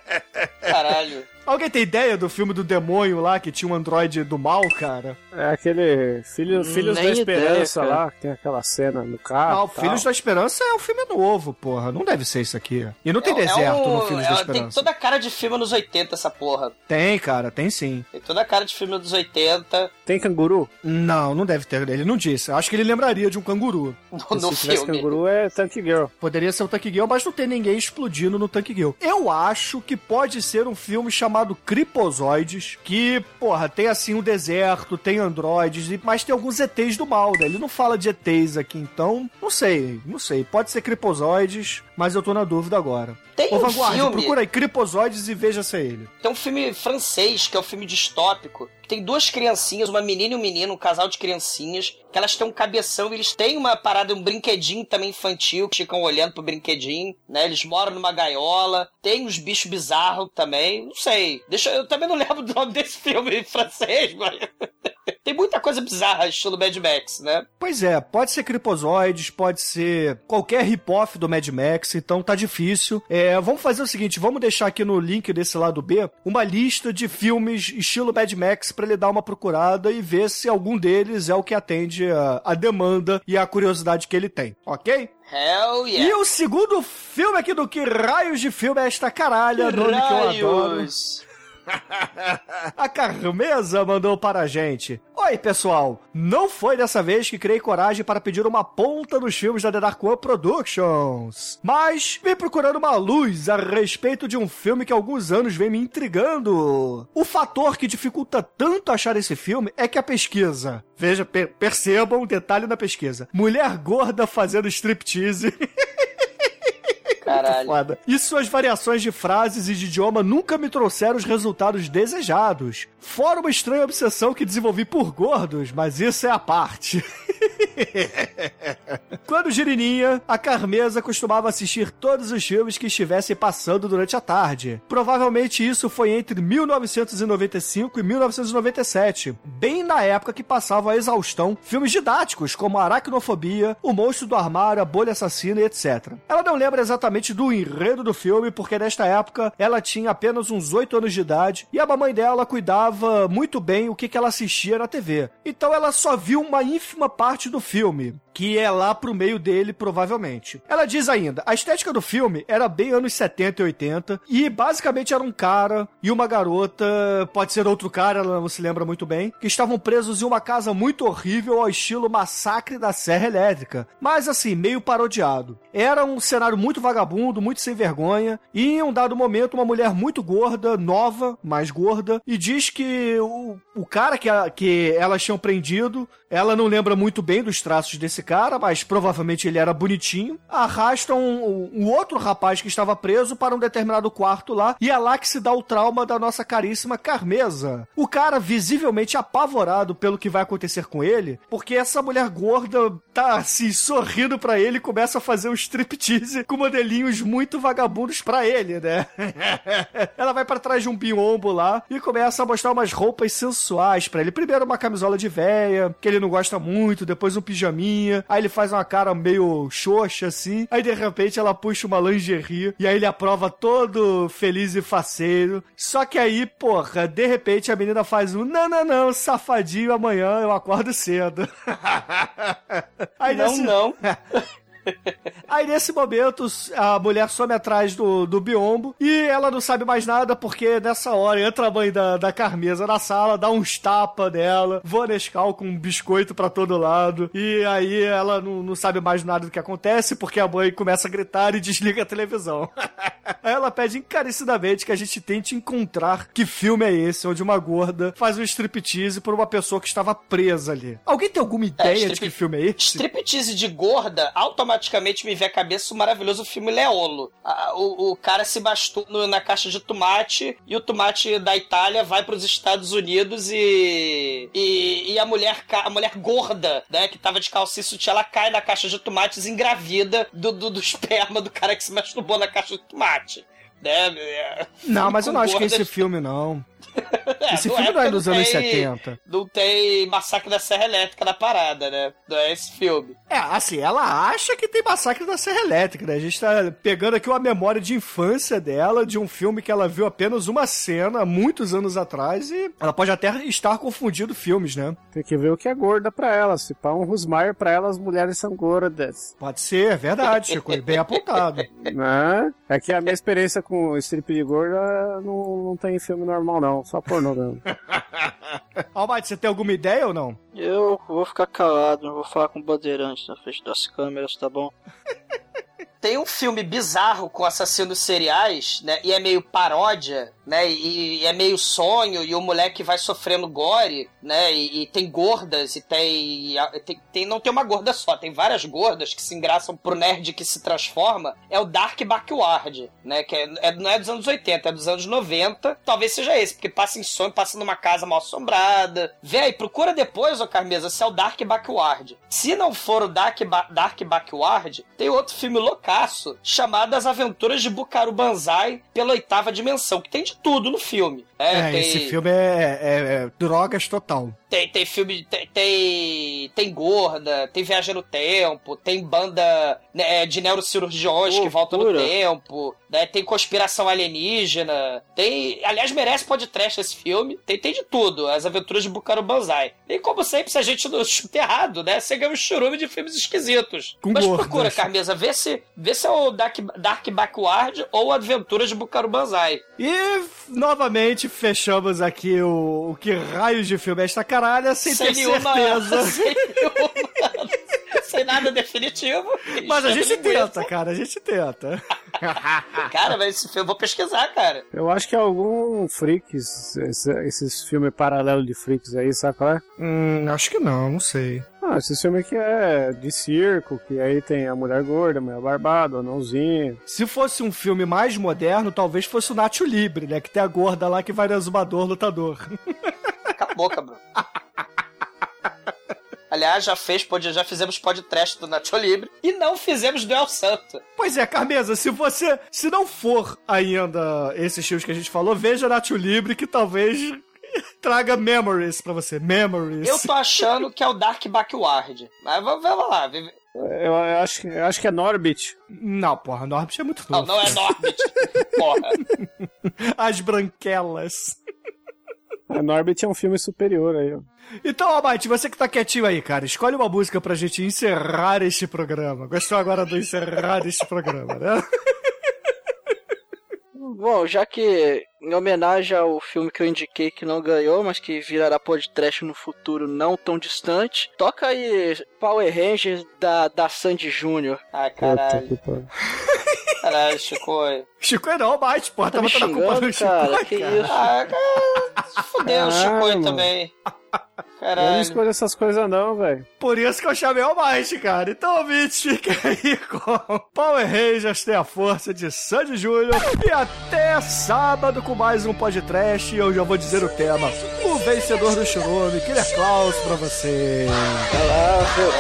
Caralho. Alguém tem ideia do filme do demônio lá que tinha um androide do mal, cara? É aquele filho, Filhos Nem da Esperança ideia, lá, que tem aquela cena no carro. O tal. Filhos da Esperança é um filme novo, porra. Não deve ser isso aqui. E não tem É- deserto é um- no Filhos é- da Tem Esperança. toda a cara de filme nos 80, essa porra. Tem, cara, tem sim. Tem toda a cara de filme dos 80 Tem canguru? Não, não deve ter. Ele não disse. Acho que ele lembraria de um canguru. no, Se no tivesse filme. canguru é Tank Girl. Poderia ser o Tank Girl, mas não tem ninguém explodindo no Tank Girl. Eu acho que pode ser um filme chamado Cripozoides, que, porra, tem assim um deserto, tem androides, e- mas tem alguns ETs do mal, né? Ele não fala de ETs aqui, então, não sei, não sei. Pode ser Cripozoides, mas eu tô na dúvida agora. Tem Ô, um Vanguard, filme- procura aí Cripozoides e veja se é ele. Tem um filme francês, que é um filme distópico, tem duas criancinhas, uma menina e um menino, um casal de criancinhas, que elas têm um cabeção, e eles têm uma parada, um brinquedinho também infantil, que ficam olhando pro brinquedinho, né? Eles moram numa gaiola, tem uns bichos bizarros também, não sei. Deixa, eu também não lembro do nome desse filme em francês, mas... tem muita coisa bizarra, estilo Mad Max, né? Pois é, pode ser Cripozoides, pode ser qualquer rip-off do Mad Max, então tá difícil. É, vamos fazer o seguinte, vamos deixar aqui no link desse lado B uma lista de filmes estilo Mad Max pra ele dar uma procurada e ver se algum deles é o que atende a, a demanda e a curiosidade que ele tem, ok? Hell E yeah! o segundo filme aqui do Que Raios de Filme é esta caralha, nome que eu adoro. A Carmesa mandou para a gente. Oi, pessoal. Não foi dessa vez que criei coragem para pedir uma ponta nos filmes da The Dark One Productions. Mas vim procurando uma luz a respeito de um filme que há alguns anos vem me intrigando. O fator que dificulta tanto achar esse filme é que a pesquisa. Veja, per percebam um detalhe na pesquisa. Mulher gorda fazendo striptease. Caralho. Foda. E suas variações de frases e de idioma nunca me trouxeram os resultados desejados. Fora uma estranha obsessão que desenvolvi por gordos, mas isso é a parte. Quando Girininha, a Carmesa costumava assistir todos os filmes que estivessem passando durante a tarde. Provavelmente isso foi entre 1995 e 1997, bem na época que passavam a exaustão filmes didáticos como Aracnofobia, O Monstro do Armário, A Bolha Assassina e etc. Ela não lembra exatamente do enredo do filme, porque nesta época ela tinha apenas uns 8 anos de idade e a mamãe dela cuidava muito bem o que, que ela assistia na TV. Então ela só viu uma ínfima parte do filme que é lá pro meio dele, provavelmente. Ela diz ainda: a estética do filme era bem anos 70 e 80, e basicamente era um cara e uma garota, pode ser outro cara, ela não se lembra muito bem, que estavam presos em uma casa muito horrível ao estilo Massacre da Serra Elétrica, mas assim, meio parodiado. Era um cenário muito vagabundo, muito sem vergonha, e em um dado momento, uma mulher muito gorda, nova, mais gorda, e diz que o, o cara que, a, que elas tinham prendido, ela não lembra muito bem dos traços desse cara, mas provavelmente ele era bonitinho, arrasta um, um, outro rapaz que estava preso para um determinado quarto lá, e é lá que se dá o trauma da nossa caríssima Carmesa. O cara, visivelmente apavorado pelo que vai acontecer com ele, porque essa mulher gorda tá assim, sorrindo para ele e começa a fazer um striptease com modelinhos muito vagabundos para ele, né? Ela vai para trás de um biombo lá e começa a mostrar umas roupas sensuais para ele. Primeiro uma camisola de véia, que ele não gosta muito, depois um pijaminha, aí ele faz uma cara meio xoxa assim, aí de repente ela puxa uma lingerie e aí ele aprova todo feliz e faceiro. Só que aí, porra, de repente a menina faz um não, não, não, safadinho, amanhã eu acordo cedo. aí não, nesse... não. Aí nesse momento a mulher some atrás do, do biombo e ela não sabe mais nada porque nessa hora entra a mãe da, da Carmesa na sala, dá uns tapas nela, voa Nescau com um biscoito pra todo lado e aí ela não, não sabe mais nada do que acontece porque a mãe começa a gritar e desliga a televisão. aí ela pede encarecidamente que a gente tente encontrar que filme é esse onde uma gorda faz um striptease por uma pessoa que estava presa ali. Alguém tem alguma ideia é, strip... de que filme é esse? Striptease de gorda automaticamente me vem à cabeça o maravilhoso filme Leolo. O, o cara se bastou no, na caixa de tomate e o tomate da Itália vai para os Estados Unidos e, e, e, a mulher a mulher gorda, né, que tava de calcinha sutiã, ela cai na caixa de tomates engravida do, do, do esperma do cara que se masturbou na caixa de tomate. Né? Não, mas eu não acho que é esse filme, não. É, esse filme não é dos anos tem, 70. Não tem Massacre da Serra Elétrica na parada, né? Não é esse filme. É, assim, ela acha que tem Massacre da Serra Elétrica, né? A gente tá pegando aqui uma memória de infância dela, de um filme que ela viu apenas uma cena, muitos anos atrás, e ela pode até estar confundindo filmes, né? Tem que ver o que é gorda pra ela. Se pá um Rusmaier pra ela, as mulheres são gordas. Pode ser, é verdade, Chico. bem apontado. Né? É que a minha experiência com strip de gorda não, não tem filme normal, não só pornô mesmo. Almighty, você tem alguma ideia ou não? Eu vou ficar calado, não vou falar com o Bandeirante na frente das câmeras, tá bom? Tem um filme bizarro com assassinos seriais, né? E é meio paródia, né? E, e, é meio sonho, e o moleque vai sofrendo gore, né? E, e tem gordas, e tem, tem, tem, Não tem uma gorda só, tem várias gordas que se engraçam pro nerd que se transforma. É o Dark Backward, né? Que é, é, não é dos anos 80, é dos anos 90. Talvez seja esse, porque passa em sonho, passa numa casa mal assombrada. Véi, procura depois, ô Carmesa, se é o Dark Backward. Se não for o Dark, ba Dark Backward, tem outro filme local loucaço chamado As Aventuras de Bukaru Banzai pela oitava dimensão, que tem de tudo no filme. É, é tem... esse filme é, é, é drogas total. Tem, tem filme. Tem, tem, tem, gorda, tem viagem no tempo, tem banda né, de neurocirurgiões oh, que voltam pura. no tempo, né, tem conspiração alienígena. Tem. Aliás, merece podcast esse filme. Tem, tem de tudo. As aventuras de Bucaro Banzai. E como sempre, se a gente não chuta errado, né? Você ganha um churume de filmes esquisitos. Com Mas gordas. procura, Carmesa, vê se, vê se é o Dark, Dark Backward ou Aventuras de Bucaro Banzai. E novamente fechamos aqui o, o que raios de filme é esta cara caralho sem, sem ter nenhuma, certeza. Sem, nenhuma, sem nada definitivo. Mas a gente tenta, cara, a gente tenta. cara, mas eu vou pesquisar, cara. Eu acho que é algum Freaks, esse, esses filmes paralelos de Freaks aí, sabe qual é? Hum, acho que não, não sei. Ah, esse filme aqui é de circo, que aí tem a mulher gorda, a mulher barbada, o anãozinho. Se fosse um filme mais moderno, talvez fosse o Nacho Libre, né? Que tem a gorda lá que vai no exumador lutador. Cala a boca, Bruno. Aliás, já fez, pod- já fizemos podcast do Nacho Libre e não fizemos do El Santo. Pois é, Carmesa, se você. Se não for ainda esses filmes que a gente falou, veja Nacho Libre que talvez traga memories pra você. Memories. Eu tô achando que é o Dark Backward. Mas vamos, lá. Eu, acho, que- eu acho que é Norbit. Não, porra, Norbit é muito Não, novo. não é Norbit. Porra. As branquelas. É, Norbit é um filme superior aí, ó. Então, Abate, você que tá quietinho aí, cara, escolhe uma música pra gente encerrar este programa. Gostou agora do encerrar este programa, né? Bom, já que em homenagem ao filme que eu indiquei que não ganhou, mas que virará podcast no futuro não tão distante, toca aí Power Rangers da, da Sandy Júnior. Ai, Puta caralho. que. Caralho, Chico. Chico não, Abate, porra, Tá tá me botando a culpa xingando, no Chico, cara? Que cara. isso? Ah, cara, se fudeu o Chico mano. Também. Eu não Caralho. escolho essas coisas não, velho. Por isso que eu chamei o Abate, cara. Então, ouvintes, fiquem aí com Power Rangers tem a força de Sandy Júnior. E até sábado com mais um podcast. E eu já vou dizer o tema. O vencedor do Churume, Killer Klaus pra você. Vai lá, seu,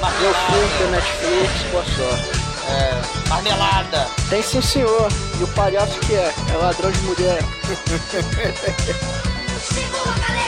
da Netflix, boa sorte. É, marmelada. Tem sim, senhor. E o palhaço que é? É ladrão de mulher.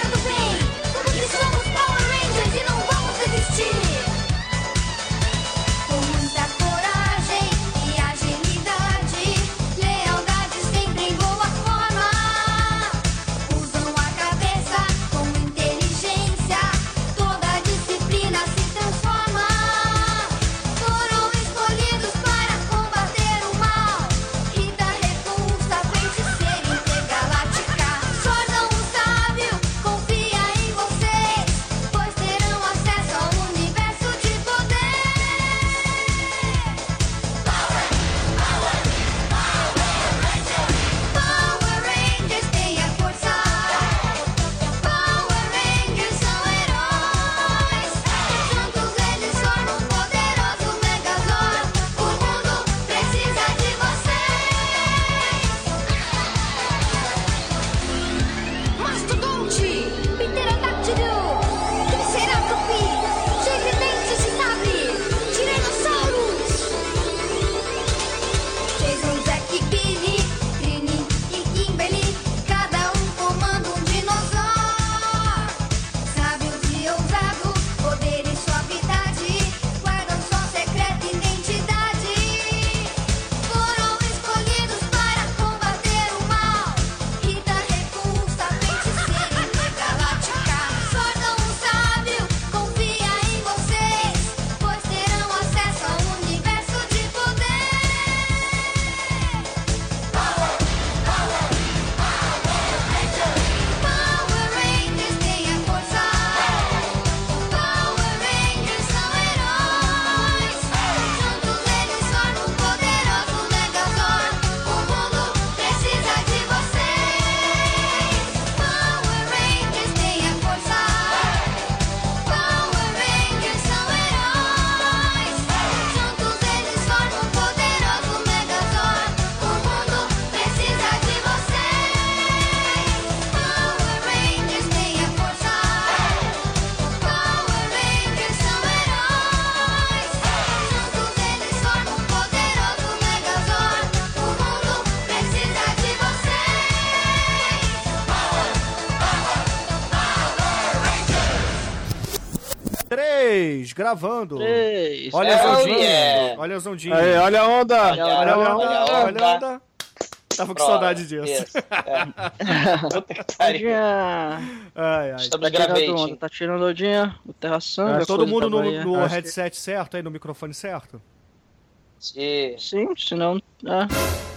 Gravando. Três. Olha Hell as ondinhas. yeah. Olha as ondinhas. Aí, olha a onda! Olha, Olha a onda. olha a Olha a onda. onda. Tava com Pronto, saudade disso. isso, é. Puta que pariu. Odinha. Ai, ai. Estamos Tá tirando gravando. onda, tá tirando Odinha, o Terra Sanga. É, todo coisa mundo no, no Acho que- headset certo aí, no microfone certo? Sim. Sim, senão. É.